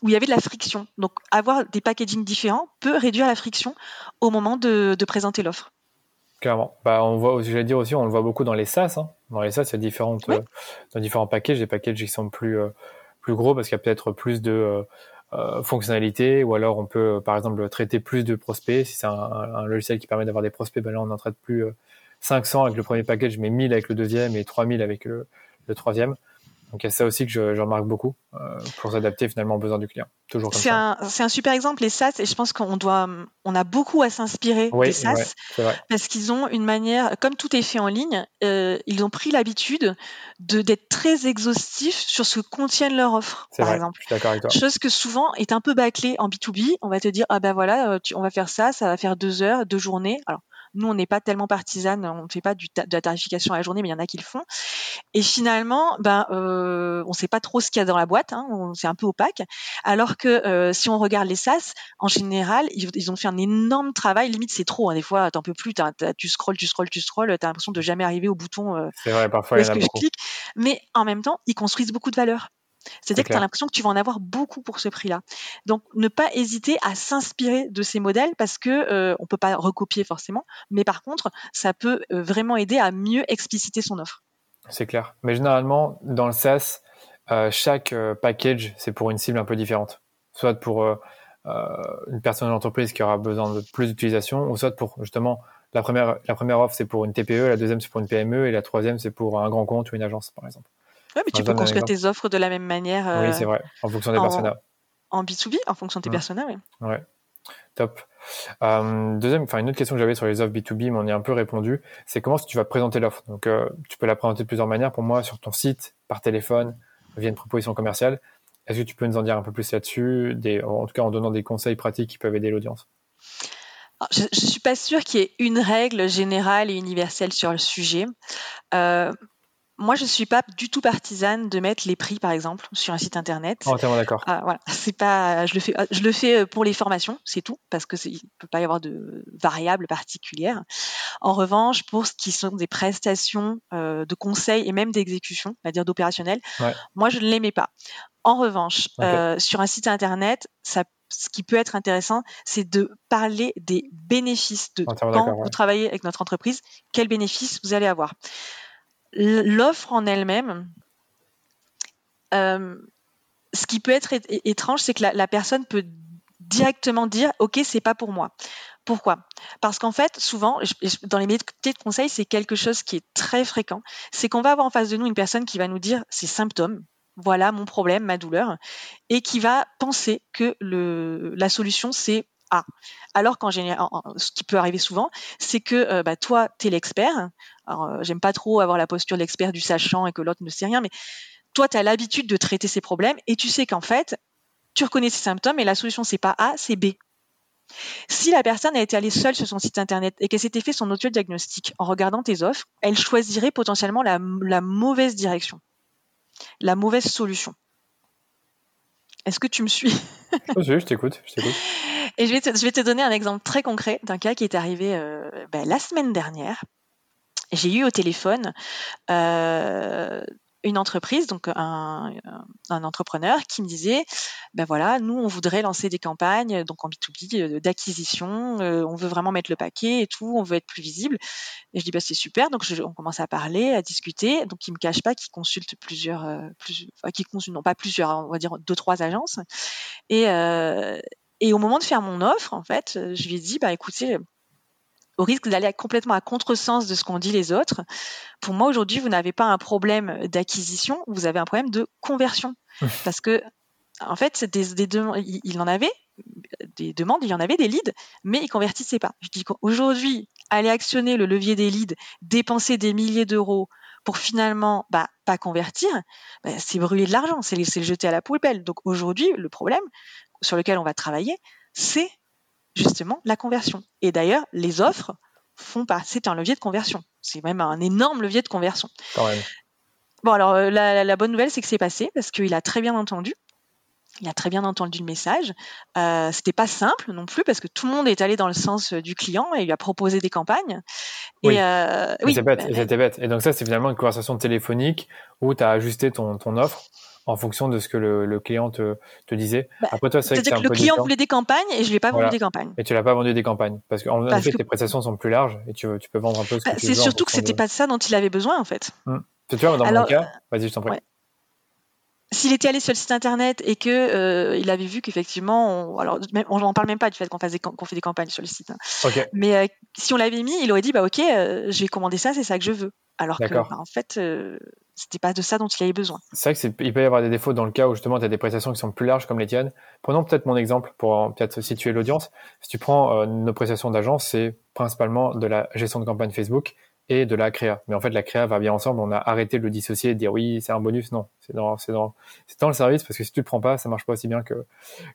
où il y avait de la friction. Donc avoir des packaging différents peut réduire la friction au moment de, présenter l'offre. Clairement. Bah, on voit, j'allais dire aussi, on le voit beaucoup dans les SaaS. Hein. Dans les SaaS, il y a différentes, euh, dans différents packages, des packages qui sont plus, euh, plus gros parce qu'il y a peut-être plus de euh, fonctionnalités ou alors on peut, par exemple, traiter plus de prospects. Si c'est un, logiciel qui permet d'avoir des prospects, ben là, on en traite plus 500 avec le premier package, mais 1000 avec le deuxième et 3000 avec le, le troisième. Donc il y a ça aussi que je, remarque beaucoup euh, pour s'adapter finalement aux besoins du client. Toujours c'est un, c'est un super exemple les SaaS et je pense qu'on doit, on a beaucoup à s'inspirer des SaaS parce qu'ils ont une manière, comme tout est fait en ligne, euh, ils ont pris l'habitude de d'être très exhaustifs sur ce que contiennent leurs offres, par exemple. Je suis d'accord avec toi. Chose que souvent est un peu bâclée en B2B. On va te dire ah ben voilà, euh, on va faire ça, ça va faire deux heures, deux journées. Alors nous, on n'est pas tellement partisane, on ne fait pas du de la tarification à la journée, mais il y en a qui le font. Et finalement, ben, euh, on ne sait pas trop ce qu'il y a dans la boîte, hein, c'est un peu opaque. Alors que euh, si on regarde les SaaS, en général, ils, ont fait un énorme travail. Limite, c'est trop. Hein, des fois, t'en peux plus. tu scrolles, tu scrolles, tu scrolles. T'as l'impression de jamais arriver au bouton. Euh, c'est vrai, parfois il y en a beaucoup. Mais en même temps, ils construisent beaucoup de valeur. C'est-à-dire que tu as l'impression que tu vas en avoir beaucoup pour ce prix-là. Donc, ne pas hésiter à s'inspirer de ces modèles parce que euh, on peut pas recopier forcément, mais par contre, ça peut euh, vraiment aider à mieux expliciter son offre. C'est clair. Mais généralement, dans le SaaS, euh, chaque package, c'est pour une cible un peu différente. Soit pour une personne d'entreprise qui aura besoin de plus d'utilisation, ou soit pour justement la première, la première offre, c'est pour une TPE, la deuxième, c'est pour une PME, et la troisième, c'est pour un grand compte ou une agence, par exemple. Oui, mais tu peux construire tes offres de la même manière. oui, c'est vrai, en fonction des personas. En B2B, en fonction de tes personas, oui. Ouais. Top. Euh, deuxième, enfin une autre question que j'avais sur les offres B2B, mais on y a un peu répondu, c'est comment tu vas présenter l'offre? Donc euh, tu peux la présenter de plusieurs manières pour moi, sur ton site, par téléphone, via une proposition commerciale. Est-ce que tu peux nous en dire un peu plus là-dessus, en tout cas en donnant des conseils pratiques qui peuvent aider l'audience je ne suis pas sûre qu'il y ait une règle générale et universelle sur le sujet. Euh, moi, je ne suis pas du tout partisane de mettre les prix, par exemple, sur un site internet. Entièrement d'accord. Ah, voilà, c'est pas, je le fais, je le fais euh, pour les formations, c'est tout, parce que il peut pas y avoir de variables particulières. En revanche, pour ce qui sont des prestations euh, de conseil et même d'exécution, c'est-à-dire d'opérationnel, moi, je ne les mets pas. En revanche, euh, sur un site internet, ça ce qui peut être intéressant, c'est de parler des bénéfices de quand vous travaillez avec notre entreprise, quels bénéfices vous allez avoir l'offre en elle-même, euh, ce qui peut être étrange, c'est que la, personne peut directement dire OK, c'est pas pour moi. Pourquoi? Parce qu'en fait, souvent, dans les métiers de conseil, c'est quelque chose qui est très fréquent. C'est qu'on va avoir en face de nous une personne qui va nous dire ses symptômes, voilà mon problème, ma douleur, et qui va penser que la solution c'est A. Alors qu'en général, ce qui peut arriver souvent, c'est que euh, bah, toi, tu es l'expert, alors, euh, j'aime pas trop avoir la posture de l'expert du sachant et que l'autre ne sait rien, mais toi, tu as l'habitude de traiter ces problèmes et tu sais qu'en fait, tu reconnais ces symptômes et la solution, c'est pas A, c'est B. Si la personne a été allée seule sur son site internet et qu'elle s'était fait son auto-diagnostic en regardant tes offres, elle choisirait potentiellement la, mauvaise direction, la mauvaise solution. Est-ce que tu me suis? Oui, je t'écoute. Et je vais, te, je vais, te, donner un exemple très concret d'un cas qui est arrivé euh, ben, la semaine dernière j'ai eu au téléphone euh, une entreprise, donc un, entrepreneur qui me disait, ben voilà, nous on voudrait lancer des campagnes, donc en B2B euh, d'acquisition, euh, on veut vraiment mettre le paquet et tout, on veut être plus visible. Et je dis bah c'est super, donc on commence à parler, à discuter. Donc il me cache pas qu'il consulte plusieurs, plus, enfin, consulte non pas plusieurs, on va dire deux trois agences. Et et au moment de faire mon offre, en fait, je lui ai dit bah écoutez au risque d'aller complètement à contresens de ce qu'ont dit les autres. Pour moi, aujourd'hui, vous n'avez pas un problème d'acquisition, vous avez un problème de conversion. Parce que, en fait, des, il, en avait des demandes, il y en avait des leads, mais ils convertissaient pas. Je dis qu'aujourd'hui, aller actionner le levier des leads, dépenser des milliers d'euros pour finalement bah, pas convertir, bah, c'est brûler de l'argent, c'est le jeter à la poubelle. Donc aujourd'hui, le problème sur lequel on va travailler, c'est justement la conversion. Et d'ailleurs, les offres font pas. C'est un levier de conversion. C'est même un énorme levier de conversion. Bon, alors euh, la, bonne nouvelle, c'est que c'est passé parce qu'il a très bien entendu. Il a très bien entendu le message. Euh, C'était pas simple non plus parce que tout le monde est allé dans le sens du client et lui a proposé des campagnes. oui, euh, oui. c'est bête, c'était bête. Et donc ça, c'est finalement une conversation téléphonique où tu as ajusté ton, ton offre en fonction de ce que le, client te, te disait. Bah, Après toi, c'est que, le client voulait des campagnes et je lui ai pas vendu des campagnes. Et tu l'as pas vendu des campagnes parce qu'en fait, tes prestations sont plus larges et tu, tu peux vendre un peu ce que bah, C'est surtout que c'était pas ça dont il avait besoin en fait. Hum. Tu vois, dans mon cas, vas-y, je t'en prie. S'il était allé sur le site internet et que euh, il avait vu qu'effectivement, on, alors on n'en parle même pas du fait qu'on fait des campagnes sur le site. Hein. Mais euh, si on l'avait mis, il aurait dit bah ok, euh, je vais commander ça, c'est ça que je veux. Alors que bah, en fait, c'était pas de ça dont il avait besoin. C'est vrai qu'il peut y avoir des défauts dans le cas où justement tu as des prestations qui sont plus larges comme les tiennes. Prenons peut-être mon exemple pour peut-être situer l'audience. Si tu prends nos prestations d'agence, c'est principalement de la gestion de campagne Facebook et de la créa. Mais en fait, la créa va bien ensemble. On a arrêté de le dissocier et de dire oui, c'est un bonus. Non, c'est dans, dans, dans le service parce que si tu le prends pas, ça marche pas aussi bien que,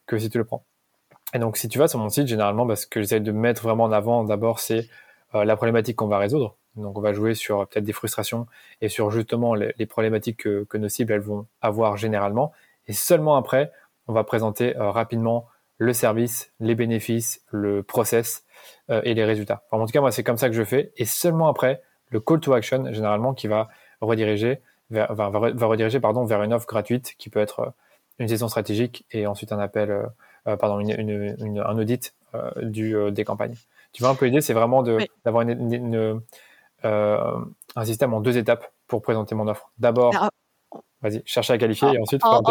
que si tu le prends. Et donc, si tu vas sur mon site, généralement, bah, que j'essaie de mettre vraiment en avant, d'abord, c'est euh, la problématique qu'on va résoudre. Donc, on va jouer sur peut-être des frustrations et sur justement les, problématiques que, que, nos cibles elles vont avoir généralement. Et seulement après, on va présenter euh, rapidement le service, les bénéfices, le process euh, et les résultats. en tout cas, moi, c'est comme ça que je fais. Et seulement après, le call to action, généralement, qui va rediriger vers, va, va, rediriger pardon, vers une offre gratuite qui peut être euh, une session stratégique et ensuite un appel, euh, pardon, une, une, un audit du, des campagnes. Tu vois un peu l'idée, c'est vraiment d'avoir une, un système en deux étapes pour présenter mon offre. D'abord, vas-y, chercher à qualifier et ensuite en,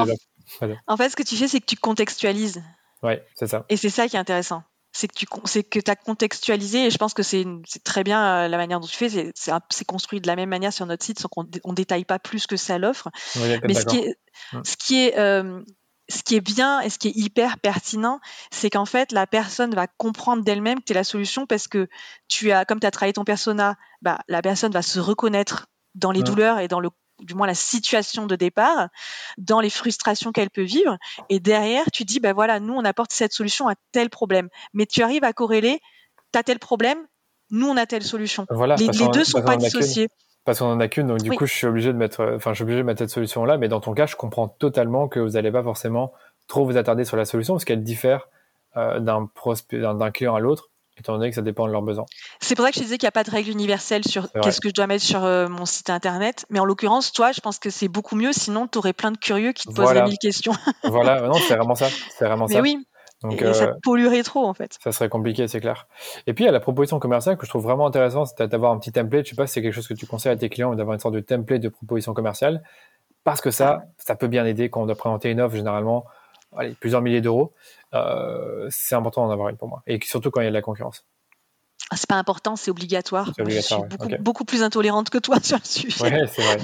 en, fait, ce que tu fais, c'est que tu contextualises. Oui, c'est ça. Et c'est ça qui est intéressant. C'est que tu que as contextualisé et je pense que c'est très bien euh, la manière dont tu fais. C'est construit de la même manière sur notre site sans qu'on on détaille pas plus que ça l'offre. Mais ce qui est, ce qui est euh, ce qui est bien et ce qui est hyper pertinent, c'est qu'en fait, la personne va comprendre d'elle-même que tu es la solution parce que tu as, comme tu as travaillé ton persona, bah, la personne va se reconnaître dans les douleurs et dans le du moins la situation de départ, dans les frustrations qu'elle peut vivre. Et derrière, tu dis, ben voilà, nous, on apporte cette solution à tel problème. Mais tu arrives à corréler, tu as tel problème, nous, on a telle solution. Voilà, les, les deux sont pas dissociés parce qu'on en a qu'une, donc du coup, je suis obligé de mettre, enfin, je suis obligé de mettre cette solution-là. Mais dans ton cas, je comprends totalement que vous n'allez pas forcément trop vous attarder sur la solution parce qu'elle diffère euh, d'un prospect, d'un client à l'autre, étant donné que ça dépend de leurs besoins. C'est pour ça que je disais qu'il n'y a pas de règle universelle sur qu'est-ce que je dois mettre sur euh, mon site internet. Mais en l'occurrence, toi, je pense que c'est beaucoup mieux. Sinon, tu aurais plein de curieux qui te poseraient mille questions. voilà, non, c'est vraiment ça. C'est vraiment mais ça. oui. Donc, et ça euh, polluerait trop en fait. Ça serait compliqué, c'est clair. Et puis il y a la proposition commerciale que je trouve vraiment intéressante, c'est d'avoir un petit template. Je sais pas si c'est quelque chose que tu conseilles à tes clients d'avoir une sorte de template de proposition commerciale, parce que ça, ça peut bien aider quand on doit présenter une offre généralement, allez, plusieurs milliers d'euros. Euh, c'est important d'en avoir une pour moi, et surtout quand il y a de la concurrence. Ah, c'est pas important, c'est obligatoire. Je suis beaucoup, plus intolérante que toi sur le sujet. Ouais, c'est vrai.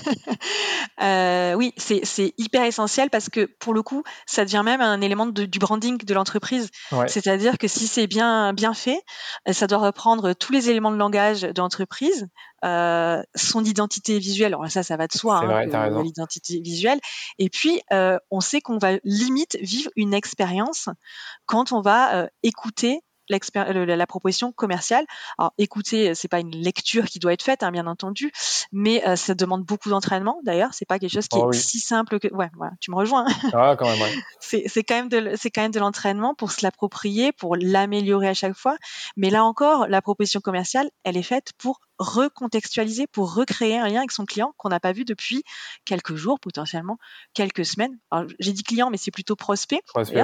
euh, oui, c'est hyper essentiel parce que pour le coup, ça devient même un élément de, du branding de l'entreprise. C'est-à-dire que si c'est bien bien fait, euh, ça doit reprendre tous les éléments de langage de l'entreprise, euh, son identité visuelle. Alors ça, ça va de soi, hein, l'identité visuelle. Et puis, euh, on sait qu'on va limite vivre une expérience quand on va euh, écouter la proposition commerciale. Alors, écoutez, c'est pas une lecture qui doit être faite, hein, bien entendu, mais euh, ça demande beaucoup d'entraînement. D'ailleurs, c'est pas quelque chose qui oh est si simple que. Ouais, voilà, tu me rejoins. Ah, quand même. Ouais. c'est quand même de c'est quand même de l'entraînement pour se l'approprier, pour l'améliorer à chaque fois. Mais là encore, la proposition commerciale, elle est faite pour recontextualiser, pour recréer un lien avec son client qu'on n'a pas vu depuis quelques jours, potentiellement quelques semaines. J'ai dit client, mais c'est plutôt prospect,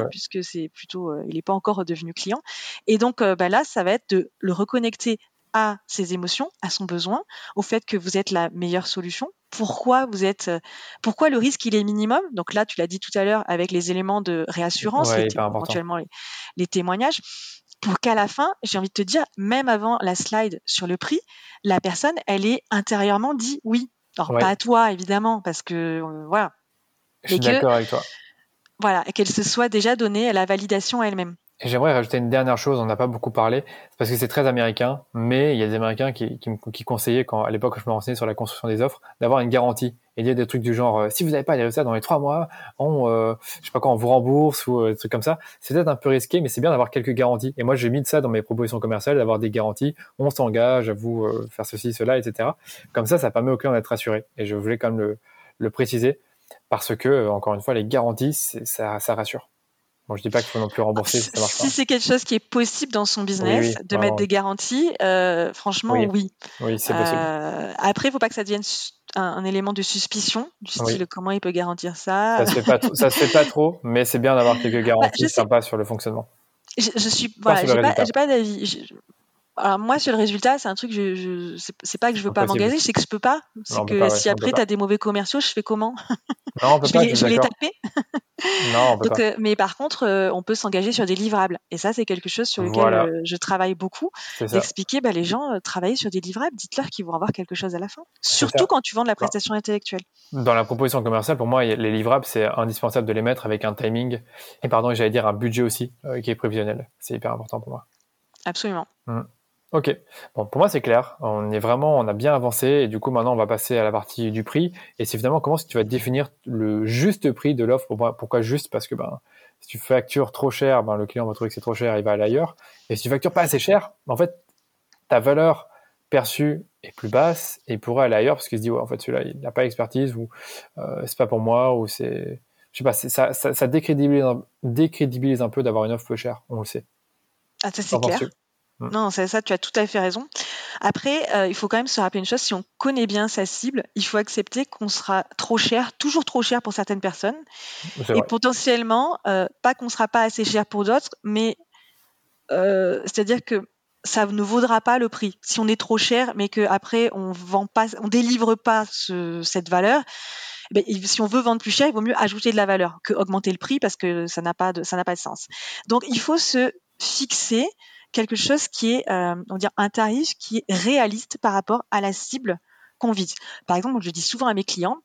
puisque c'est plutôt, euh, il n'est pas encore devenu client. Et donc euh, bah là, ça va être de le reconnecter à ses émotions, à son besoin, au fait que vous êtes la meilleure solution. Pourquoi vous êtes, euh, pourquoi le risque il est minimum? Donc là, tu l'as dit tout à l'heure avec les éléments de réassurance, éventuellement les, témoignages pour qu'à la fin, j'ai envie de te dire, même avant la slide sur le prix, la personne, elle est intérieurement dit oui. Alors pas à toi évidemment, parce que euh, voilà. Je suis d'accord avec toi. Voilà, qu'elle se soit déjà donnée la validation elle-même. Et j'aimerais rajouter une dernière chose, on n'a pas beaucoup parlé, parce que c'est très américain, mais il y a des Américains qui, qui, qui conseillaient, quand, à l'époque, je me renseignais sur la construction des offres, d'avoir une garantie et dire des trucs du genre, euh, si vous n'avez pas les résultats dans les trois mois, on, euh, je sais pas quoi, on vous rembourse ou euh, des trucs comme ça. C'est peut-être un peu risqué, mais c'est bien d'avoir quelques garanties. Et moi, j'ai mis de ça dans mes propositions commerciales, d'avoir des garanties. On s'engage à vous faire ceci, cela, etc. Comme ça, ça permet au client d'être rassuré. Et je voulais quand même le, le préciser parce que, encore une fois, les garanties, ça, ça rassure. Bon, je dis pas qu'il faut non plus rembourser si ça marche Si c'est quelque chose qui est possible dans son business, de mettre des garanties, euh, franchement, oui. Oui, c'est possible. Euh, après, il faut pas que ça devienne un, élément de suspicion, du style comment il peut garantir ça? Ça se fait pas, ça se fait pas trop, mais c'est bien d'avoir quelques bah, garanties sympas sur le fonctionnement. Je, je suis, voilà, j'ai pas, pas d'avis. Alors moi sur le résultat, c'est un truc, je, je c'est pas que je veux pas m'engager, c'est que je peux pas. C'est que si après tu as des mauvais commerciaux, je fais comment? Non, on peut je pas. Vais, je vais les taper? non, on peut Donc, pas. Euh, mais par contre, euh, on peut s'engager sur des livrables. Et ça, c'est quelque chose sur lequel euh, je travaille beaucoup. D'expliquer, bah, les gens travailler sur des livrables. Dites-leur qu'ils vont avoir quelque chose à la fin. Surtout quand tu vends de la prestation intellectuelle. Dans la proposition commerciale, pour moi, les livrables, c'est indispensable de les mettre avec un timing et pardon, j'allais dire un budget aussi qui est prévisionnel. C'est hyper important pour moi. Absolument. Mmh. Ok. Bon, pour moi, c'est clair. On est vraiment, on a bien avancé et du coup, maintenant, on va passer à la partie du prix. Et c'est finalement comment tu vas définir le juste prix de l'offre? Pourquoi juste? Parce que ben, si tu factures trop cher, ben, le client va trouver que c'est trop cher, il va aller ailleurs. Et si tu factures pas assez cher, en fait, ta valeur perçue est plus basse et il pourrait aller ailleurs parce qu'il se dit, ouais, en fait, celui-là, il n'a pas d'expertise ou euh, c'est pas pour moi ou c'est, je sais pas, ça, ça, ça décrédibilise, décrédibilise un peu d'avoir une offre peu chère. On le sait. Ah, ça, c'est clair. Non, c'est ça, tu as tout à fait raison. Après, euh, il faut quand même se rappeler une chose, si on connaît bien sa cible, il faut accepter qu'on sera trop cher, toujours trop cher pour certaines personnes, et potentiellement, euh, pas qu'on sera pas assez cher pour d'autres, mais euh, c'est-à-dire que ça ne vaudra pas le prix. Si on est trop cher, mais qu'après on vend pas, on délivre pas cette valeur, eh ben, si on veut vendre plus cher, il vaut mieux ajouter de la valeur que augmenter le prix parce que ça n'a pas de, ça n'a pas de sens. Donc il faut se fixer quelque chose qui est, euh, on va dire, un tarif qui est réaliste par rapport à la cible qu'on vise. Par exemple, je dis souvent à mes clients,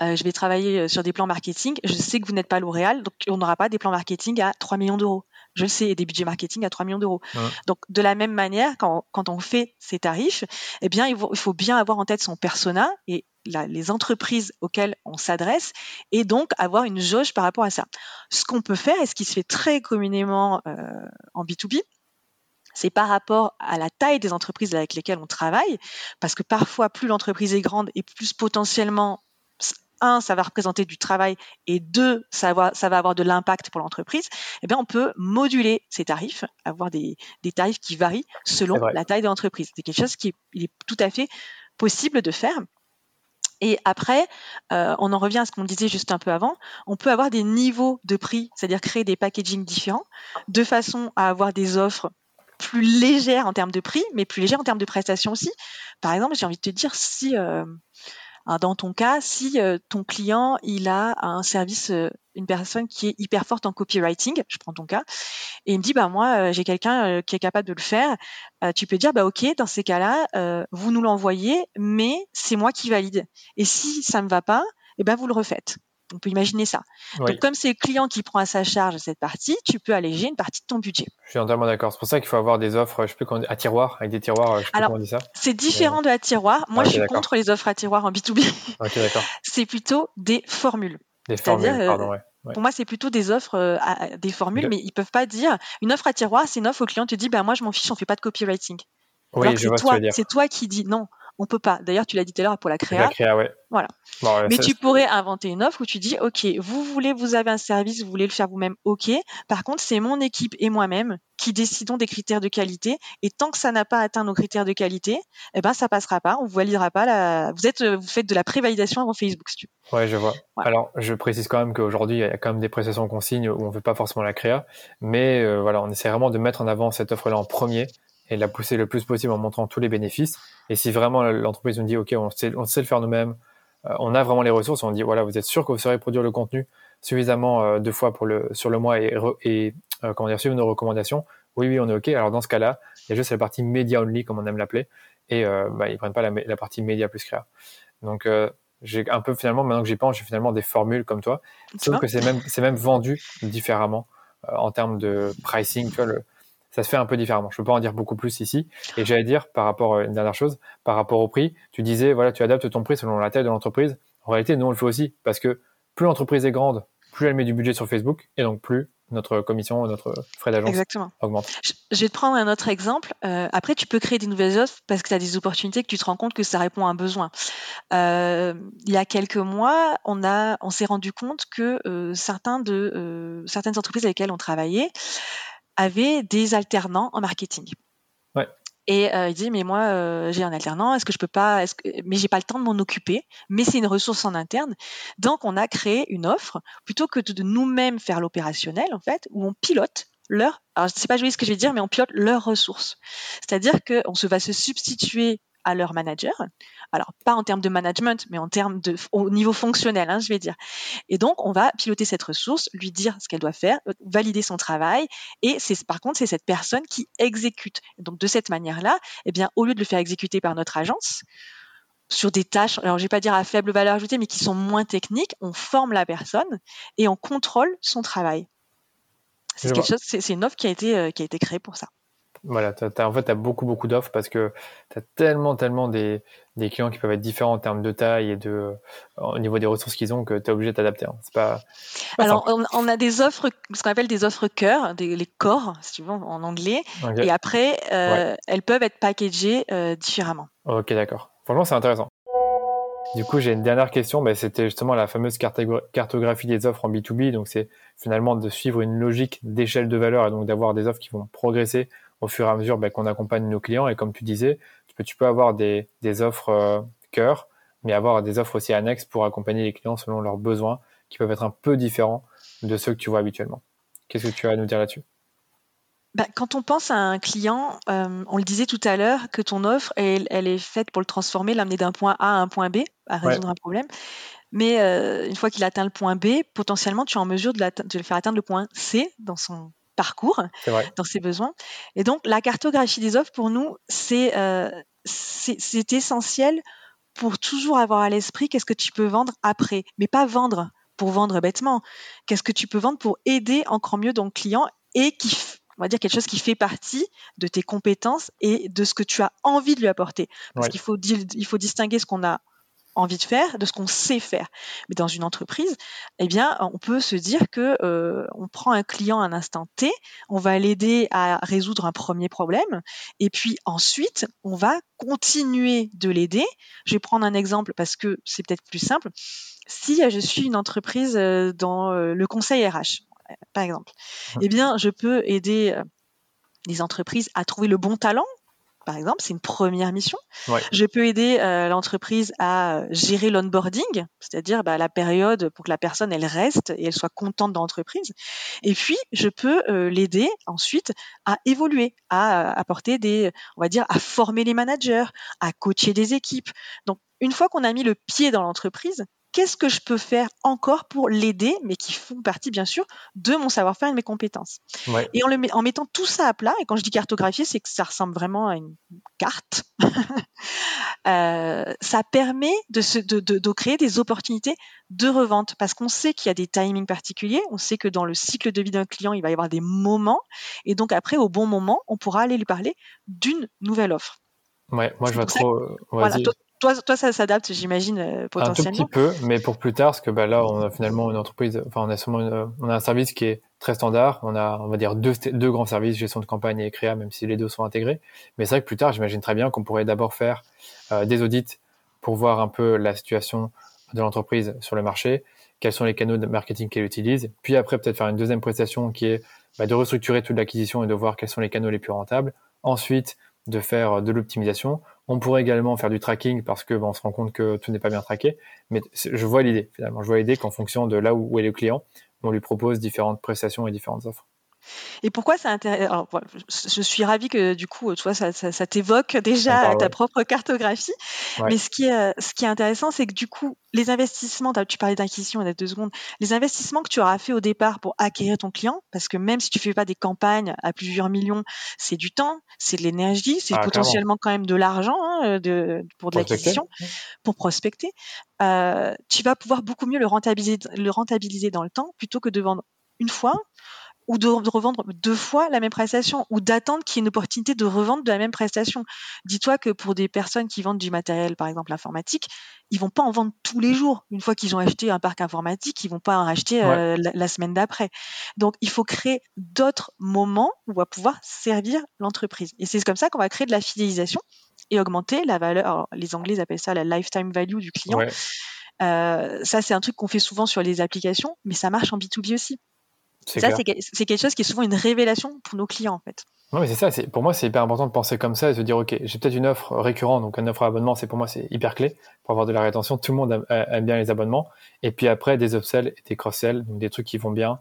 je vais travailler sur des plans marketing, je sais que vous n'êtes pas L'Oréal, donc on n'aura pas des plans marketing à 3 millions d'euros. Je le sais, et des budgets marketing à 3 millions d'euros. Donc, de la même manière, quand, quand, on fait ces tarifs, eh bien, il faut, il faut bien avoir en tête son persona et les entreprises auxquelles on s'adresse et donc avoir une jauge par rapport à ça. Ce qu'on peut faire et ce qui se fait très communément euh, en B2B, c'est par rapport à la taille des entreprises avec lesquelles on travaille, parce que parfois plus l'entreprise est grande et plus potentiellement un, ça va représenter du travail et deux, ça va, ça va avoir de l'impact pour l'entreprise, eh bien, on peut moduler ces tarifs, avoir des, des tarifs qui varient selon la taille de l'entreprise. C'est quelque chose qui est, il est tout à fait possible de faire. Et après, euh, on en revient à ce qu'on disait juste un peu avant, on peut avoir des niveaux de prix, c'est-à-dire créer des packaging différents, de façon à avoir des offres plus légères en termes de prix, mais plus légères en termes de prestations aussi. Par exemple, j'ai envie de te dire, si euh, Hein, dans ton cas, si euh, ton client il a un service, euh, une personne qui est hyper forte en copywriting, je prends ton cas, et il me dit bah moi j'ai quelqu'un qui est capable de le faire, tu peux dire bah ok dans ces cas-là vous nous l'envoyez, mais c'est moi qui valide. Et si ça ne va pas, eh ben vous le refaites. On peut imaginer ça. Donc, comme c'est le client qui prend à sa charge cette partie, tu peux alléger une partie de ton budget. Je suis entièrement d'accord. C'est pour ça qu'il faut avoir des offres, je comment, à tiroir, avec des tiroirs. Je sais Alors, comment on dit ça. C'est différent de la tiroir. Moi, je suis contre les offres à tiroir en B2B. Ok, d'accord. c'est plutôt des formules. Des formules, euh, pardon, ouais. Pour moi, c'est plutôt des offres, euh, à, des formules, mais ils peuvent pas dire une offre à tiroir, c'est une offre où le client te dit, bah moi je m'en fiche, on fait pas de copywriting. Oui, toi, ce C'est toi qui dis non on peut pas. D'ailleurs, tu l'as dit tout à l'heure pour la créa. La créa, ouais. Voilà. Mais tu pourrais inventer une offre où tu dis, OK, vous voulez, vous avez un service, vous voulez le faire vous-même, OK. Par contre, c'est mon équipe et moi-même qui décidons des critères de qualité. Et tant que ça n'a pas atteint nos critères de qualité, eh ben, ça passera pas. On vous validera pas la, vous êtes, vous faites de la prévalidation avant Facebook, si tu Ouais, je vois. Alors, je précise quand même qu'aujourd'hui, il y a quand même des prestations qu'on signe où on veut pas forcément la créa. Mais, euh, voilà, on essaie vraiment de mettre en avant cette offre-là en premier et la pousser le plus possible en montrant tous les bénéfices. Et si vraiment l'entreprise nous dit, OK, on sait, on sait le faire nous-mêmes, euh, on a vraiment les ressources, on dit, voilà, vous êtes sûr que vous saurez produire le contenu suffisamment euh, deux fois pour le, sur le mois et, et euh, comment dire, suivre nos recommandations, oui, oui, on est OK. Alors dans ce cas-là, il y a juste la partie media only, comme on aime l'appeler, et bah, ils prennent pas la, la partie média plus créa. Donc j'ai un peu finalement, maintenant que j'y pense, j'ai finalement des formules comme toi, sauf que c'est même, c'est même vendu différemment en termes de pricing. Tu vois, le, ça se fait un peu différemment. Je peux pas en dire beaucoup plus ici. Et j'allais dire par rapport à euh, une dernière chose, par rapport au prix, tu disais voilà, tu adaptes ton prix selon la taille de l'entreprise. En réalité, nous on le fait aussi parce que plus l'entreprise est grande, plus elle met du budget sur Facebook et donc plus notre commission, notre frais d'agence augmente. Je vais te prendre un autre exemple. Euh, après, tu peux créer des nouvelles offres parce que tu as des opportunités que tu te rends compte que ça répond à un besoin. Euh, il y a quelques mois, on, a, on s'est rendu compte que certains de, certaines entreprises avec lesquelles on travaillait avait des alternants en marketing. Ouais. Et euh, il dit mais moi euh, j'ai un alternant, est-ce que je peux pas, est-ce que, mais j'ai pas le temps de m'en occuper, mais c'est une ressource en interne. Donc on a créé une offre plutôt que de nous-mêmes faire l'opérationnel en fait, où on pilote leur, alors je sais pas jouer ce que je vais dire, mais on pilote leurs ressources. C'est-à-dire qu'on se va se substituer à leur manager. Alors, pas en termes de management, mais en termes de, au niveau fonctionnel, hein, je vais dire. Et donc, on va piloter cette ressource, lui dire ce qu'elle doit faire, euh, valider son travail. Et c'est, par contre, c'est cette personne qui exécute. donc, de cette manière-là, eh bien, au lieu de le faire exécuter par notre agence, sur des tâches, alors je vais pas dire à faible valeur ajoutée, mais qui sont moins techniques, on forme la personne et on contrôle son travail. C'est quelque chose, c'est une offre qui a été, euh, qui a été créée pour ça. Voilà, en fait, tu as beaucoup, beaucoup d'offres parce que tu as tellement, tellement des, des, clients qui peuvent être différents en termes de taille et de, euh, au niveau des ressources qu'ils ont que tu es obligé de t'adapter. Hein. Pas, Alors, on, a des offres, ce qu'on appelle des offres cœur, des, les corps, si tu veux, en anglais. Et après, euh, elles peuvent être packagées euh, différemment. Ok, d'accord. Franchement, c'est intéressant. Du coup, j'ai une dernière question. C'était justement la fameuse cartographie des offres en B2B. Donc, c'est finalement de suivre une logique d'échelle de valeur et donc d'avoir des offres qui vont progresser au fur et à mesure ben, qu'on accompagne nos clients. Et comme tu disais, tu peux, tu peux avoir des, des offres euh, cœur, mais avoir des offres aussi annexes pour accompagner les clients selon leurs besoins, qui peuvent être un peu différents de ceux que tu vois habituellement. Qu'est-ce que tu as à nous dire là-dessus? Ben, quand on pense à un client, euh, on le disait tout à l'heure, que ton offre, elle, elle, est faite pour le transformer, l'amener d'un point A à un point B, à résoudre un problème. Mais euh, une fois qu'il atteint le point B, potentiellement, tu es en mesure de, de, le faire atteindre le point C dans son parcours, dans ses besoins. Et donc, la cartographie des offres, pour nous, c'est euh, essentiel pour toujours avoir à l'esprit qu'est-ce que tu peux vendre après, mais pas vendre pour vendre bêtement. Qu'est-ce que tu peux vendre pour aider encore mieux ton client et qui, on va dire quelque chose qui fait partie de tes compétences et de ce que tu as envie de lui apporter. Parce qu'il faut, il faut distinguer ce qu'on a envie de faire, de ce qu'on sait faire. Mais dans une entreprise, eh bien, on peut se dire que euh, on prend un client à un instant T, on va l'aider à résoudre un premier problème, et puis ensuite, on va continuer de l'aider. Je vais prendre un exemple parce que c'est peut-être plus simple. Si je suis une entreprise euh, dans euh, le conseil RH, par exemple, eh bien, je peux aider les entreprises à trouver le bon talent par exemple, c'est une première mission. Je peux aider euh, l'entreprise à gérer l'onboarding, c'est-à-dire bah, la période pour que la personne elle reste et elle soit contente de l'entreprise. Et puis, je peux euh, l'aider ensuite à évoluer, à apporter des, on va dire, à former les managers, à coacher des équipes. Donc, une fois qu'on a mis le pied dans l'entreprise, qu'est-ce que je peux faire encore pour l'aider, mais qui font partie bien sûr de mon savoir-faire et de mes compétences. Et en, le, en, mettant tout ça à plat, et quand je dis cartographier, c'est que ça ressemble vraiment à une carte, euh, ça permet de, se, de, de, de, créer des opportunités de revente, parce qu'on sait qu'il y a des timings particuliers, on sait que dans le cycle de vie d'un client, il va y avoir des moments, et donc après, au bon moment, on pourra aller lui parler d'une nouvelle offre. Ouais, moi je vois trop. voilà, toi, ça s'adapte, j'imagine, potentiellement. Un tout petit peu, mais pour plus tard, parce que bah, là, on a finalement une entreprise, enfin, on a on a un service qui est très standard. On a, on va dire, deux, deux grands services, gestion de campagne et créa, même si les deux sont intégrés. Mais c'est vrai que plus tard, j'imagine très bien qu'on pourrait d'abord faire euh, des audits pour voir un peu la situation de l'entreprise sur le marché, quels sont les canaux de marketing qu'elle utilise, puis après peut-être faire une deuxième prestation qui est bah, de restructurer toute l'acquisition et de voir quels sont les canaux les plus rentables. Ensuite, de faire de l'optimisation. On pourrait également faire du tracking parce que on se rend compte que tout n'est pas bien traqué. Mais je vois l'idée finalement. Je vois l'idée qu'en fonction de là où est le client, on lui propose différentes prestations et différentes offres. Et pourquoi ça intéresse Je suis ravie que du coup, tu vois, ça, ça, t'évoque déjà ta propre cartographie. Mais ce qui est, ce qui est intéressant, c'est que du coup, les investissements, tu parlais d'acquisition il y a deux secondes, les investissements que tu auras fait au départ pour acquérir ton client, parce que même si tu fais pas des campagnes à plusieurs millions, c'est du temps, c'est de l'énergie, c'est ah, potentiellement quand même de l'argent hein, de, pour de l'acquisition, pour prospecter. Euh, tu vas pouvoir beaucoup mieux le rentabiliser, le rentabiliser dans le temps plutôt que de vendre une fois ou de, revendre deux fois la même prestation ou d'attendre qu'il y ait une opportunité de revendre de la même prestation. Dis-toi que pour des personnes qui vendent du matériel, par exemple informatique, ils vont pas en vendre tous les jours. Une fois qu'ils ont acheté un parc informatique, ils vont pas en racheter euh, la, semaine d'après. Donc, il faut créer d'autres moments où on va pouvoir servir l'entreprise. Et c'est comme ça qu'on va créer de la fidélisation et augmenter la valeur. les Anglais appellent ça la lifetime value du client. Euh, ça, c'est un truc qu'on fait souvent sur les applications, mais ça marche en B2B aussi. Ça, c'est quelque chose qui est souvent une révélation pour nos clients, en fait. Non, mais c'est ça. Pour moi, c'est hyper important de penser comme ça et de se dire, OK, j'ai peut-être une offre récurrente, donc une offre à abonnement, c'est pour moi, c'est hyper clé pour avoir de la rétention. Tout le monde aime, bien les abonnements. Et puis après, des upsells et des cross-sells, donc des trucs qui vont bien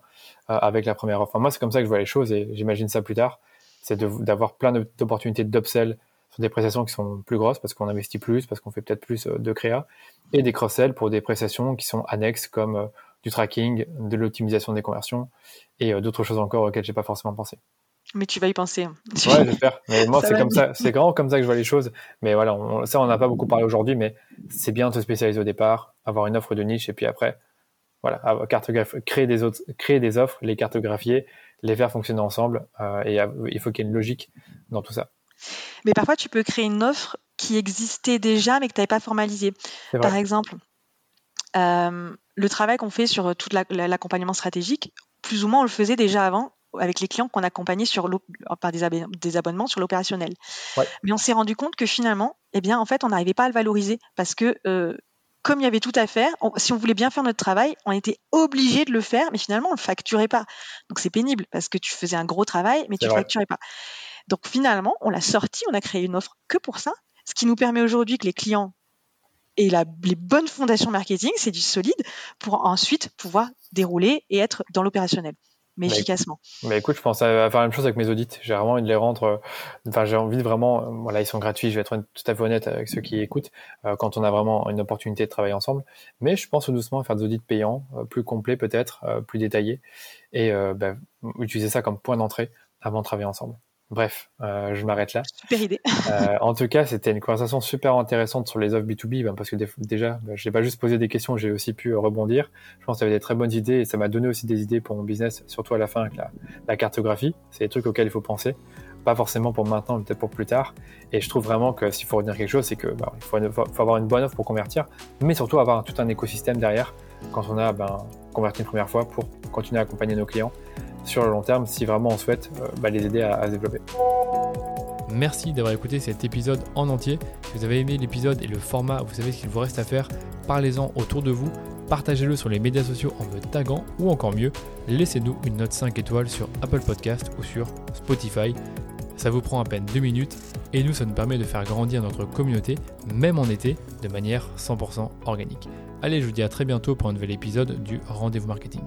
euh, avec la première offre. moi, c'est comme ça que je vois les choses et j'imagine ça plus tard. C'est d'avoir plein d'opportunités d'upsell sur des prestations qui sont plus grosses parce qu'on investit plus, parce qu'on fait peut-être plus euh, de créa et des cross-sells pour des prestations qui sont annexes comme euh, du tracking, de l'optimisation des conversions et euh, d'autres choses encore auxquelles j'ai pas forcément pensé. Mais tu vas y penser. Hein. Ouais, j'espère. Mais moi, c'est comme ça, c'est vraiment comme ça que je vois les choses. Mais voilà, ça, on n'a pas beaucoup parlé aujourd'hui, mais c'est bien de se spécialiser au départ, avoir une offre de niche et puis après, voilà, créer des autres, créer des offres, les cartographier, les faire fonctionner ensemble. Euh, et il faut qu'il y ait une logique dans tout ça. Mais parfois, tu peux créer une offre qui existait déjà, mais que tu n'avais pas formalisée. Par exemple, euh, le travail qu'on fait sur tout l'accompagnement stratégique, plus ou moins on le faisait déjà avant avec les clients qu'on accompagnait sur par des, abonnements sur l'opérationnel. Mais on s'est rendu compte que finalement, eh bien, en fait, on n'arrivait pas à le valoriser parce que euh, comme il y avait tout à faire, si on voulait bien faire notre travail, on était obligé de le faire, mais finalement, on ne le facturait pas. Donc c'est pénible parce que tu faisais un gros travail, mais tu ne facturais pas. Donc finalement, on l'a sorti, on a créé une offre que pour ça, ce qui nous permet aujourd'hui que les clients et la, les bonnes fondations marketing, c'est du solide pour ensuite pouvoir dérouler et être dans l'opérationnel mais efficacement. Mais écoute, je pense à faire la même chose avec mes audits. J'ai vraiment envie de les rendre. Euh, enfin, j'ai envie de vraiment. Voilà, ils sont gratuits. Je vais être tout à fait honnête avec ceux qui écoutent euh, quand on a vraiment une opportunité de travailler ensemble. Mais je pense doucement à faire des audits payants, euh, plus complets peut-être, plus détaillés, et bah, utiliser ça comme point d'entrée avant de travailler ensemble. Bref, euh, je m'arrête là. Super idée. Euh, en tout cas, c'était une conversation super intéressante sur les offres B2B, ben, parce que déjà, ben, je n'ai pas juste posé des questions, j'ai aussi pu rebondir. Je pense que ça avait des très bonnes idées et ça m'a donné aussi des idées pour mon business, surtout à la fin avec la, cartographie. C'est des trucs auxquels il faut penser. Pas forcément pour maintenant, mais peut-être pour plus tard. Et je trouve vraiment que s'il faut retenir quelque chose, c'est qu'il ben, faut, faut, avoir une bonne offre pour convertir, mais surtout avoir tout un écosystème derrière quand on a converti une première fois pour continuer à accompagner nos clients sur le long terme si vraiment on souhaite euh, bah, les aider à, se développer. Merci d'avoir écouté cet épisode en entier. Si vous avez aimé l'épisode et le format, vous savez ce qu'il vous reste à faire. Parlez-en autour de vous, partagez-le sur les médias sociaux en me taguant ou encore mieux, laissez-nous une note 5 étoiles sur Apple Podcast ou sur Spotify. Ça vous prend à peine 2 minutes et nous, ça nous permet de faire grandir notre communauté, même en été, de manière 100% organique. Allez, je vous dis à très bientôt pour un nouvel épisode du Rendez-vous Marketing.